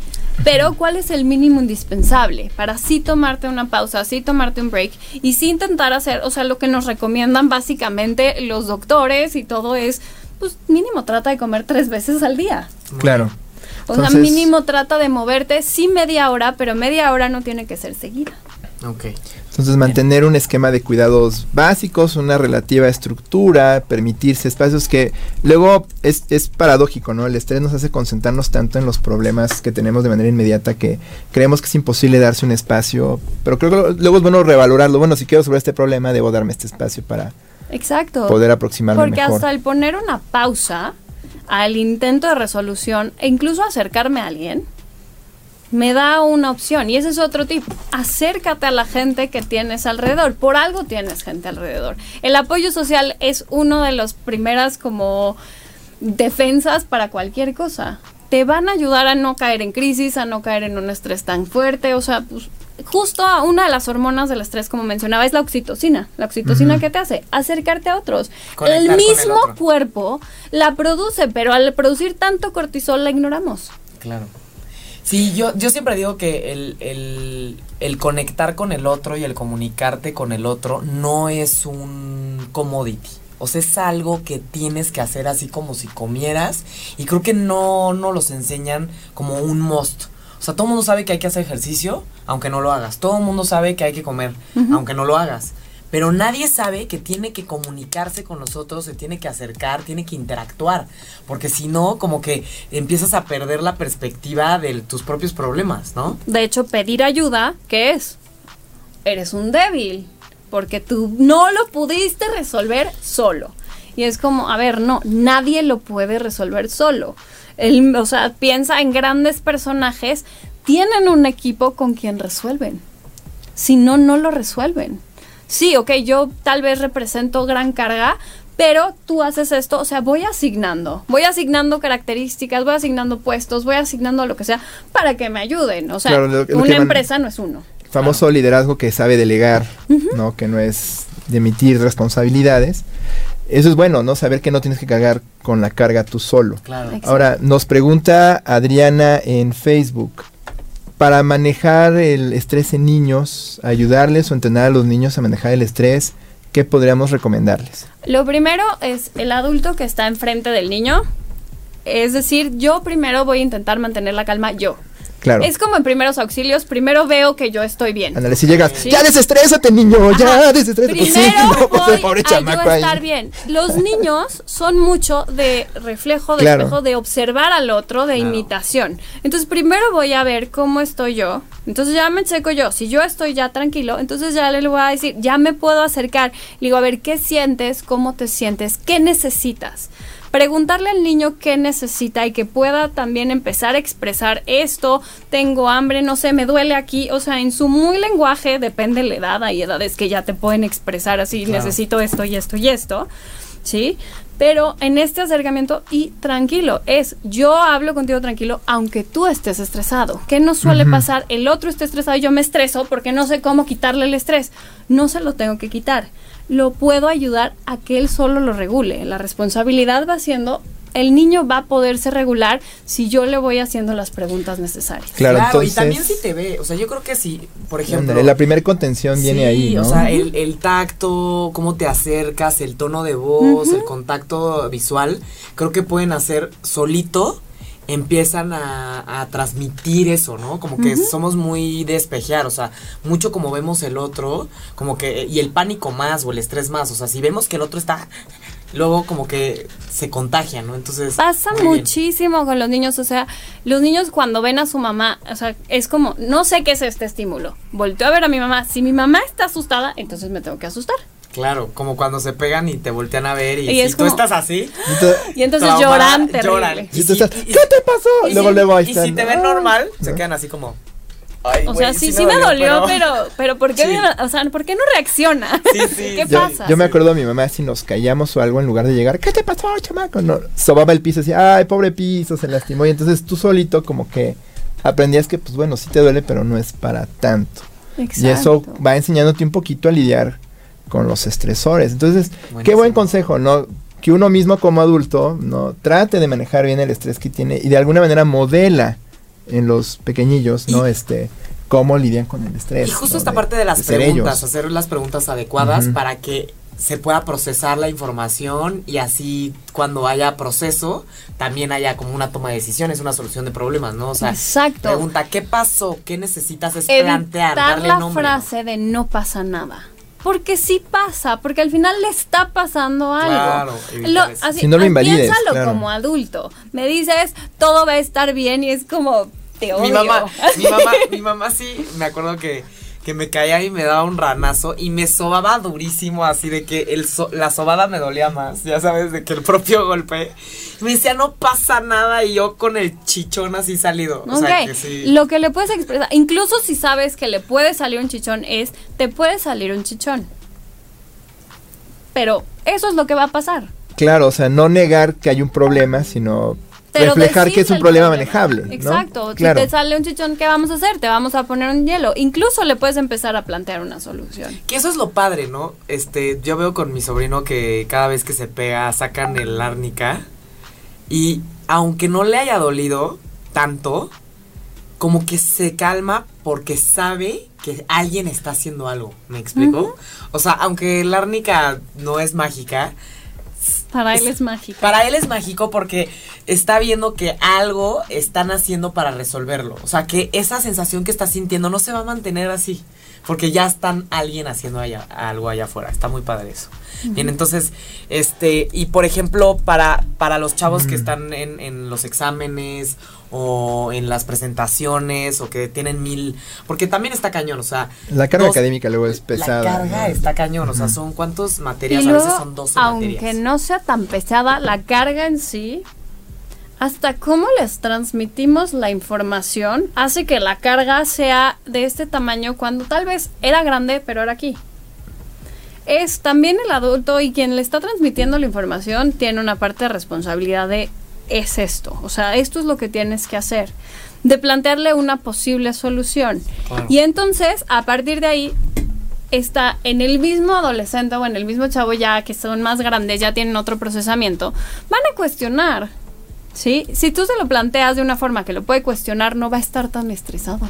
Pero ¿cuál es el mínimo indispensable para sí tomarte una pausa, sí tomarte un break y sí intentar hacer, o sea, lo que nos recomiendan básicamente los doctores y todo es pues mínimo trata de comer tres veces al día. Claro. O sea, mínimo trata de moverte, sí media hora, pero media hora no tiene que ser seguida. Ok. Entonces mantener un esquema de cuidados básicos, una relativa estructura, permitirse espacios que luego es, es, paradójico, ¿no? El estrés nos hace concentrarnos tanto en los problemas que tenemos de manera inmediata que creemos que es imposible darse un espacio, pero creo que luego es bueno revalorarlo. Bueno, si quiero sobre este problema, debo darme este espacio para Exacto. poder aproximarme Porque hasta el poner una pausa al intento de resolución e incluso acercarme a alguien, me da una opción. Y ese es otro tipo. Acércate a la gente que tienes alrededor. Por algo tienes gente alrededor. El apoyo social es uno de las primeras como defensas para cualquier cosa. Te van a ayudar a no caer en crisis, a no caer en un estrés tan fuerte. O sea, pues, justo una de las hormonas del estrés, como mencionaba, es la oxitocina. La oxitocina, ¿qué te hace? Acercarte a otros. el mismo cuerpo la produce, pero al producir tanto cortisol la ignoramos. Claro. Sí, yo, yo siempre digo que el, el, el, conectar con el otro y el comunicarte con el otro no es un commodity. O sea, es algo que tienes que hacer así como si comieras. Y creo que no nos los enseñan como un must. O sea, todo el mundo sabe que hay que hacer ejercicio, aunque no lo hagas. Todo el mundo sabe que hay que comer, aunque no lo hagas. Pero nadie sabe que tiene que comunicarse con nosotros, se tiene que acercar, tiene que interactuar. Porque si no, como que empiezas a perder la perspectiva de tus propios problemas, ¿no? De hecho, pedir ayuda, ¿qué es? Eres un débil. Porque tú no lo pudiste resolver solo. Y es como, a ver, no, nadie lo puede resolver solo o sea, piensa en grandes personajes, tienen un equipo con quien resuelven. Si no, no lo resuelven. Sí, ok, yo tal vez represento gran carga, pero tú haces esto, o sea, voy asignando, voy asignando características, voy asignando puestos, voy asignando lo que sea para que me ayuden. O sea, una empresa no es uno. Famoso liderazgo que sabe delegar, ¿no? Que no es de emitir responsabilidades. Eso es bueno, ¿no? Saber que no tienes que cargar con la carga tú solo. Claro. Ahora, nos pregunta Adriana en Facebook. Para manejar el estrés en niños, ayudarles o entrenar a los niños a manejar el estrés, ¿qué podríamos recomendarles? Lo primero es el adulto que está enfrente del niño. Es decir, yo primero voy a intentar mantener la calma yo. Es como en primeros auxilios, primero veo que yo estoy bien. Ándale, si llegas, ya desestrésate, niño, ya desestrésate. Primero voy pobre a estar bien. Los niños son mucho de reflejo, de de observar al otro, de imitación. Entonces, primero voy a ver cómo estoy yo, Entonces ya me checo yo. Si yo estoy ya tranquilo, entonces ya le voy a decir, ya me puedo acercar. Le digo, a ver, ¿qué sientes? ¿Cómo te sientes? ¿Qué necesitas? Preguntarle al niño qué necesita y que pueda también empezar a expresar esto, tengo hambre, no sé, me duele aquí, o sea, en su muy lenguaje, depende de la edad, hay edades que ya te pueden expresar así, necesito esto y esto y esto, ¿sí? Pero en este acercamiento, y tranquilo, es yo hablo contigo tranquilo, aunque tú estés estresado. ¿Qué nos suele pasar? El otro está estresado y yo me estreso porque no sé cómo quitarle el estrés. No se lo tengo que quitar lo puedo ayudar a que él solo lo regule. La responsabilidad va siendo el niño va a poderse regular si yo le voy haciendo las preguntas necesarias. Claro, y también si te ve, o sea, yo creo que si, por ejemplo... la primera contención viene ahí, ¿no? o sea, el, tacto, cómo te acercas, el tono de voz, el contacto visual, creo que pueden hacer solito empiezan a, transmitir eso, ¿no? Como que somos muy despejear, o sea, mucho como vemos el otro, como que, y el pánico más o el estrés más, o sea, si vemos que el otro está, luego como que se contagia, ¿no? Entonces... Pasa muchísimo con los niños, o sea, los niños cuando ven a su mamá, o sea, es como, no sé qué es este estímulo, volteo a ver a mi mamá, si mi mamá está asustada, entonces me tengo que asustar. Claro, como cuando se pegan y te voltean a ver y, si tú estás así. Y entonces lloran, lloran. Y, ¿Qué te pasó? Y luego, luego Y si te ven normal, se quedan así como. o sea, sí, sí, me dolió, pero, pero, ¿por, qué o sea, ¿por qué no reacciona? Sí, sí. ¿Qué pasa? Yo me acuerdo a mi mamá si nos callamos o algo en lugar de llegar, ¿qué te pasó, chamaco? No, sobaba el piso y decía, ay, pobre piso, se lastimó. Y entonces tú solito como que aprendías que, pues bueno, sí te duele, pero no es para tanto. Exacto. Y eso va enseñándote un poquito a lidiar con los estresores. Entonces, qué buen consejo, ¿no? Que uno mismo como adulto, ¿no? Trate de manejar bien el estrés que tiene y de alguna manera modela en los pequeñillos, ¿no? este, cómo lidian con el estrés. Y justo esta parte de las preguntas, hacer las preguntas adecuadas para que se pueda procesar la información y así cuando haya proceso también haya como una toma de decisiones, una solución de problemas, ¿no? O sea, pregunta, ¿qué pasó? ¿Qué necesitas? Es plantear, darle la frase de no pasa nada. Porque sí pasa, porque al final le está pasando algo. Claro, así, si no lo invalides, piénsalo como adulto. Me dices, todo va a estar bien y es como, te odio. Mi mamá, mi mamá, mi mamá sí, me acuerdo que que me caía y me daba un ranazo y me sobaba durísimo, así de que el la sobada me dolía más, ya sabes, de que el propio golpe. Me decía, no pasa nada y yo con el chichón así salido. O sea, que sí. Lo que le puedes expresar, incluso si sabes que le puede salir un chichón, es, te puede salir un chichón. Pero eso es lo que va a pasar. Claro, o sea, no negar que hay un problema, sino reflejar que es un problema, manejable. Exacto. Si te sale un chichón, ¿qué vamos a hacer? Te vamos a poner un hielo. Incluso le puedes empezar a plantear una solución. Que eso es lo padre, ¿no? Este, yo veo con mi sobrino que cada vez que se pega sacan el árnica y aunque no le haya dolido tanto, como que se calma porque sabe que alguien está haciendo algo. ¿Me explico? O sea, aunque el árnica no es mágica, para él es mágico. Para él es mágico porque está viendo que algo están haciendo para resolverlo. O sea, que esa sensación que está sintiendo no se va a mantener así. Porque ya están alguien haciendo allá, algo allá afuera. Está muy padre eso. Bien, entonces, este, y por ejemplo, para, para los chavos que están en, en los exámenes o en las presentaciones o que tienen mil porque también está cañón o sea la carga académica luego es pesada la carga está cañón o sea son cuántos materias a veces son 12 aunque no sea tan pesada la carga en sí hasta cómo les transmitimos la información hace que la carga sea de este tamaño cuando tal vez era grande pero era aquí. Es también el adulto y quien le está transmitiendo la información tiene una parte de responsabilidad de es esto, o sea, esto es lo que tienes que hacer, de plantearle una posible solución. Y entonces, a partir de ahí, está en el mismo adolescente o en el mismo chavo ya que son más grandes, ya tienen otro procesamiento, van a cuestionar. ¿Sí? Si tú se lo planteas de una forma que lo puede cuestionar, no va a estar tan estresado.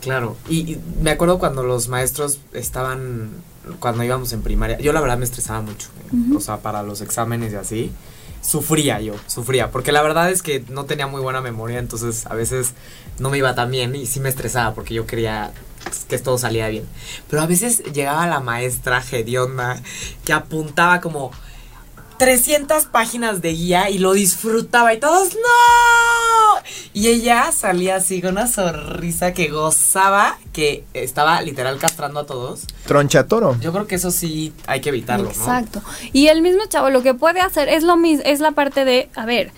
Claro, y, me acuerdo cuando los maestros estaban, cuando íbamos en primaria, yo la verdad me estresaba mucho, o sea, para los exámenes y así, sufría yo, sufría, porque la verdad es que no tenía muy buena memoria, entonces a veces no me iba tan bien y sí me estresaba porque yo quería que todo salía bien. Pero a veces llegaba la maestra hedionda que apuntaba como 300 páginas de guía y lo disfrutaba y todos, ¡no! Y ella salía así con una sonrisa que gozaba, que estaba literal castrando a todos. Troncha toro. Yo creo que eso sí hay que evitarlo, Exacto. Y el mismo chavo lo que puede hacer es lo mismo, es la parte de, a ver,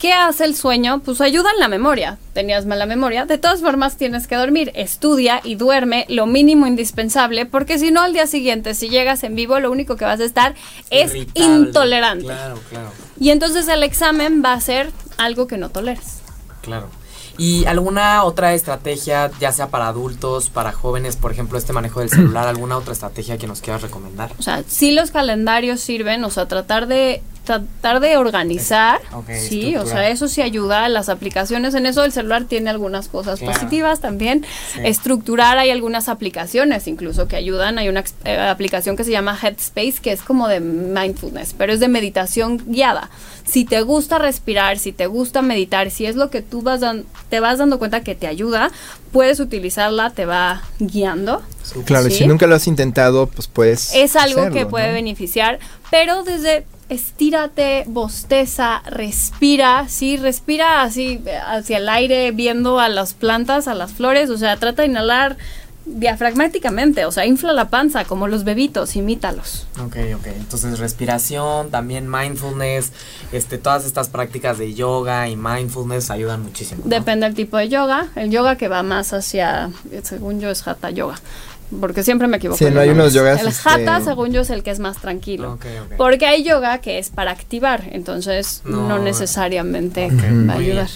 ¿Qué hace el sueño? Pues ayuda en la memoria. Tenías mala memoria. De todas formas, tienes que dormir. Estudia y duerme lo mínimo indispensable, porque si no, al día siguiente, si llegas en vivo, lo único que vas a estar es intolerante. Claro, claro. Y entonces el examen va a ser algo que no toleres. Claro. ¿Y alguna otra estrategia, ya sea para adultos, para jóvenes, por ejemplo, este manejo del celular, alguna otra estrategia que nos quieras recomendar? O sea, sí los calendarios sirven, o sea, tratar de tratar de organizar, sí, o sea, eso sí ayuda, las aplicaciones. En eso el celular tiene algunas cosas positivas también, estructurar hay algunas aplicaciones incluso que ayudan, hay una eh, aplicación que se llama Headspace que es como de mindfulness, pero es de meditación guiada. Si te gusta respirar, si te gusta meditar, si es lo que tú vas te vas dando cuenta que te ayuda, puedes utilizarla, te va guiando. Claro, si nunca lo has intentado, pues puedes. Es algo que puede beneficiar, pero desde estírate, bosteza, respira, sí, respira así hacia el aire, viendo a las plantas, a las flores, o sea, trata de inhalar diafragmáticamente, o sea, infla la panza como los bebitos, imítalos. Ok, ok, entonces respiración, también mindfulness, este, todas estas prácticas de yoga y mindfulness ayudan muchísimo. Depende del tipo de yoga, el yoga que va más hacia, según yo es hatha yoga, porque siempre me equivoco. Sí, no hay unos yogas. El este, hatha, según yo, es el que es más tranquilo. Porque hay yoga que es para activar, entonces no, necesariamente va a ayudar.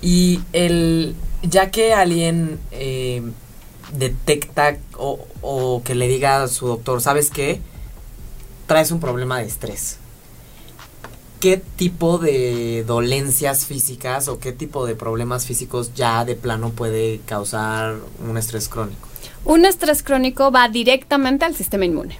Y el, ya que alguien eh, detecta o, o, que le diga a su doctor, ¿sabes qué? Traes un problema de estrés. ¿Qué tipo de dolencias físicas o qué tipo de problemas físicos ya de plano puede causar un estrés crónico? Un estrés crónico va directamente al sistema inmune.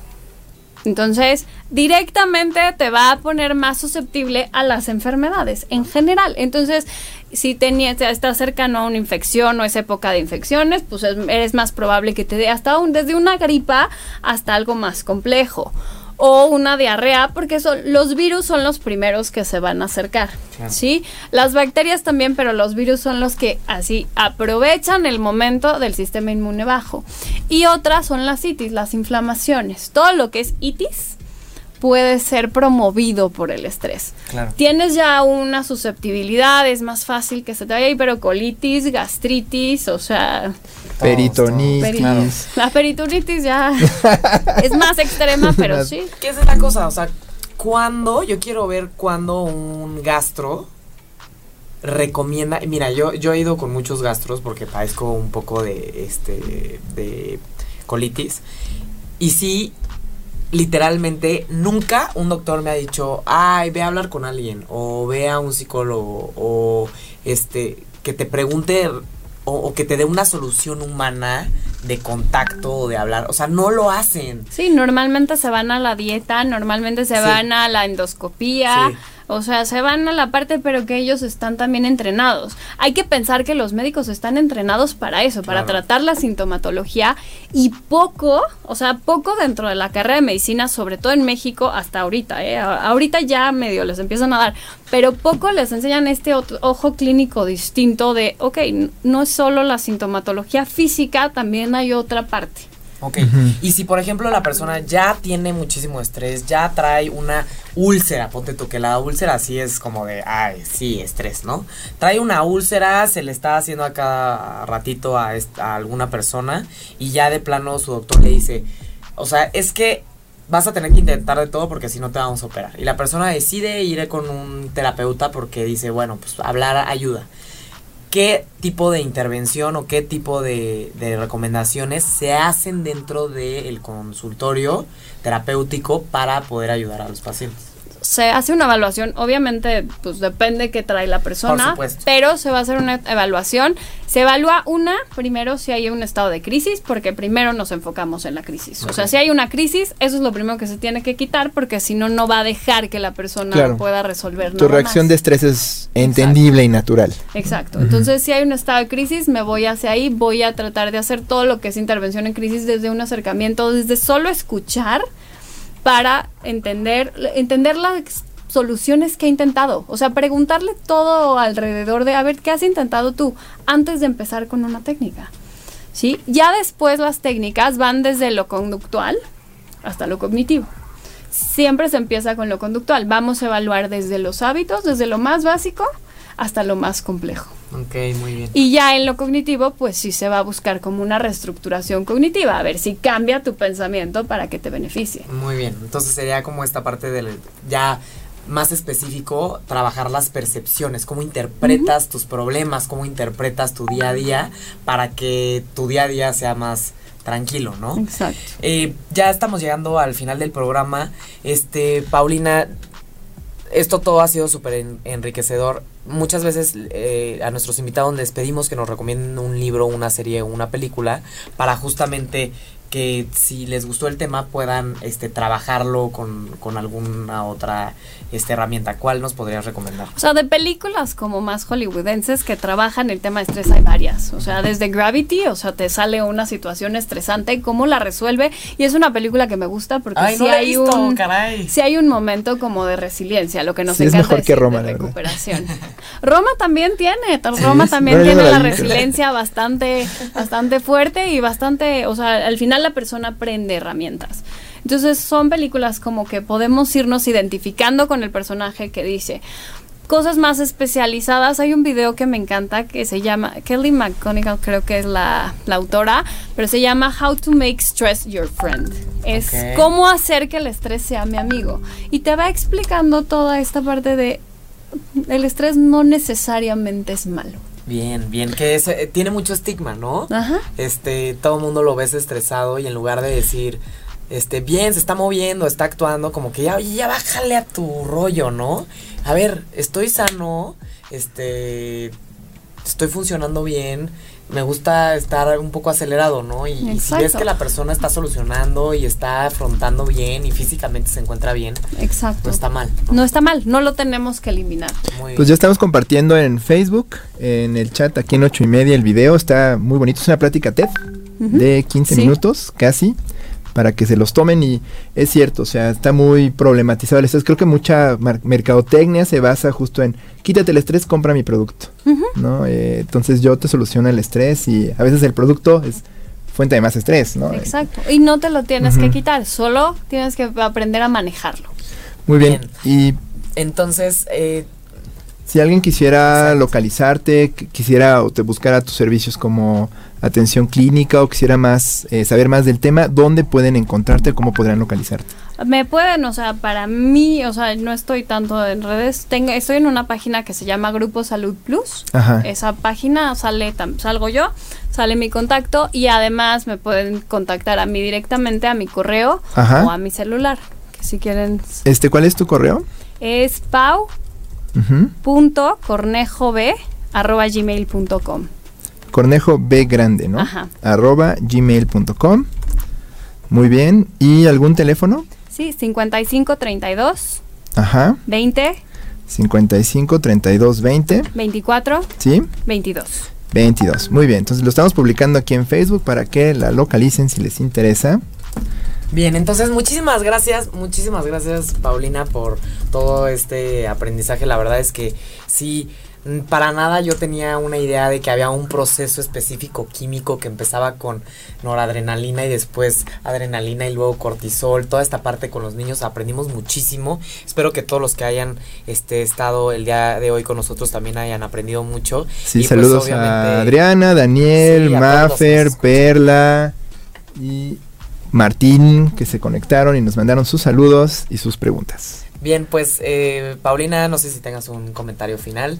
Entonces, directamente te va a poner más susceptible a las enfermedades en general. Entonces, si tenías, estás cercano a una infección o es época de infecciones, pues eres más probable que te dé hasta un, desde una gripa hasta algo más complejo o una diarrea, porque son, los virus son los primeros que se van a acercar, ¿sí? Las bacterias también, pero los virus son los que así aprovechan el momento del sistema inmune bajo. Y otras son las itis, las inflamaciones. Todo lo que es itis puede ser promovido por el estrés. Tienes ya una susceptibilidad, es más fácil que se te vaya hipercolitis, gastritis, o sea... Peritonitis. La peritonitis ya es más extrema, pero sí. ¿Qué es la cosa? O sea, cuando, yo quiero ver cuando un gastro recomienda, mira, yo, yo he ido con muchos gastros porque padezco un poco de, este, de colitis. Y sí, literalmente nunca un doctor me ha dicho, ay, ve a hablar con alguien, o ve a un psicólogo, o este, que te pregunte o, que te dé una solución humana de contacto o de hablar. O sea, no lo hacen. Sí, normalmente se van a la dieta, normalmente se van a la endoscopía. O sea, se van a la parte, pero que ellos están también entrenados. Hay que pensar que los médicos están entrenados para eso, para tratar la sintomatología y poco, o sea, poco dentro de la carrera de medicina, sobre todo en México, hasta ahorita, ¿eh? Ahorita ya medio les empiezan a dar, pero poco les enseñan este ojo clínico distinto de, ok, no es solo la sintomatología física, también hay otra parte. Ok. Y si, por ejemplo, la persona ya tiene muchísimo estrés, ya trae una úlcera, ponte tú que la úlcera sí es como de, ay, sí, estrés, ¿no? Trae una úlcera, se le está haciendo a cada ratito a, a alguna persona y ya de plano su doctor le dice, o sea, es que vas a tener que intentar de todo porque si no te vamos a operar. Y la persona decide ir con un terapeuta porque dice, bueno, pues hablar ayuda qué tipo de intervención o qué tipo de, recomendaciones se hacen dentro del consultorio terapéutico para poder ayudar a los pacientes se hace una evaluación, obviamente, pues depende qué trae la persona, pero se va a hacer una evaluación. Se evalúa una, primero si hay un estado de crisis, porque primero nos enfocamos en la crisis. O sea, si hay una crisis, eso es lo primero que se tiene que quitar, porque si no, no va a dejar que la persona pueda resolver Tu reacción de estrés es entendible y natural. Exacto. Entonces, si hay un estado de crisis, me voy hacia ahí, voy a tratar de hacer todo lo que es intervención en crisis desde un acercamiento, desde solo escuchar para entender, entender las soluciones que he intentado. O sea, preguntarle todo alrededor de, a ver, ¿qué has intentado tú antes de empezar con una técnica? ¿Sí? Ya después las técnicas van desde lo conductual hasta lo cognitivo. Siempre se empieza con lo conductual. Vamos a evaluar desde los hábitos, desde lo más básico hasta lo más complejo. Ok, muy bien. Y ya en lo cognitivo, pues sí se va a buscar como una reestructuración cognitiva, a ver si cambia tu pensamiento para que te beneficie. Muy bien, entonces sería como esta parte del ya más específico, trabajar las percepciones, cómo interpretas tus problemas, cómo interpretas tu día a día para que tu día a día sea más tranquilo, ¿no? Exacto. Eh, ya estamos llegando al final del programa. Este, Paulina, esto todo ha sido súper enriquecedor. Muchas veces eh, a nuestros invitados les pedimos que nos recomienden un libro, una serie, una película para justamente que si les gustó el tema puedan este trabajarlo con, con alguna otra esta herramienta. ¿Cuál nos podrías recomendar? O sea, de películas como más hollywoodenses que trabajan el tema de estrés hay varias. O sea, desde Gravity, o sea, te sale una situación estresante, cómo la resuelve. Y es una película que me gusta porque si hay un si hay un momento como de resiliencia, lo que nos encanta es mejor que Roma, de recuperación. Roma también tiene, Roma también tiene la, resiliencia bastante bastante fuerte y bastante, o sea, al final la persona aprende herramientas. Entonces son películas como que podemos irnos identificando con el personaje que dice cosas más especializadas. Hay un video que me encanta que se llama, Kelly McGonigal creo que es la, autora, pero se llama How to Make Stress Your Friend. Es cómo hacer que el estrés sea mi amigo. Y te va explicando toda esta parte de el estrés no necesariamente es malo. Bien, bien, que eh, tiene mucho estigma, ¿no? Ajá. Este, todo el mundo lo ves estresado y en lugar de decir, este, bien, se está moviendo, está actuando, como que ya, oye, ya bájale a tu rollo, ¿no? A ver, estoy sano, este, estoy funcionando bien, me gusta estar un poco acelerado, ¿no? Y, si ves que la persona está solucionando y está afrontando bien y físicamente se encuentra bien, Exacto. no está mal. No, está mal, no lo tenemos que eliminar. pues ya estamos compartiendo en Facebook, en el chat aquí en ocho y media el video, está muy bonito, es una plática TED de 15 minutos casi para que se los tomen y es cierto, o sea, está muy problematizado el estrés. Creo que mucha mercadotecnia se basa justo en quítate el estrés, compra mi producto, ¿no? Eh, entonces yo te soluciono el estrés y a veces el producto es fuente de más estrés, ¿no? Exacto, y no te lo tienes que quitar, solo tienes que aprender a manejarlo. Muy bien, y entonces... Eh, si alguien quisiera localizarte, quisiera o te buscara tus servicios como atención clínica o quisiera más eh, saber más del tema, ¿dónde pueden encontrarte? ¿Cómo podrán localizarte? Me pueden, o sea, para mí, o sea, no estoy tanto en redes, tengo, estoy en una página que se llama Grupo Salud Plus. Esa página sale, salgo yo, sale mi contacto y además me pueden contactar a mí directamente a mi correo o a mi celular, que si quieren. Este, ¿cuál es tu correo? Es pau punto cornejo b arroba gmail.com Cornejo B grande, ¿no? Ajá. Arroba gmail.com. Muy bien. ¿Y algún teléfono? Sí, 5532. Ajá. 20. 55 32 20. 24. Sí. 22. 22. Muy bien. Entonces lo estamos publicando aquí en Facebook para que la localicen si les interesa. Bien, entonces muchísimas gracias, muchísimas gracias Paulina por todo este aprendizaje. La verdad es que sí para nada yo tenía una idea de que había un proceso específico químico que empezaba con noradrenalina y después adrenalina y luego cortisol, toda esta parte con los niños aprendimos muchísimo. Espero que todos los que hayan este, estado el día de hoy con nosotros también hayan aprendido mucho. Sí, pues, saludos a Adriana, Daniel, Maffer, Perla y Martín que se conectaron y nos mandaron sus saludos y sus preguntas. Bien, pues eh, Paulina, no sé si tengas un comentario final.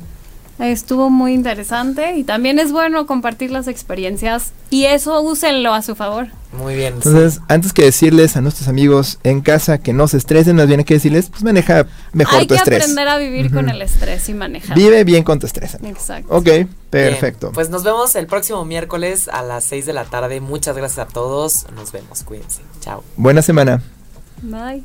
Estuvo muy interesante y también es bueno compartir las experiencias y eso úsenlo a su favor. Muy bien. Entonces, antes que decirles a nuestros amigos en casa que no se estresen, más bien hay que decirles, pues maneja mejor tu estrés. Hay que aprender a vivir con el estrés y manejar. Vive bien con tu estrés. Exacto. Ok, perfecto. pues nos vemos el próximo miércoles a las 6 de la tarde. Muchas gracias a todos. Nos vemos. Cuídense. Chao. Buena semana. Bye.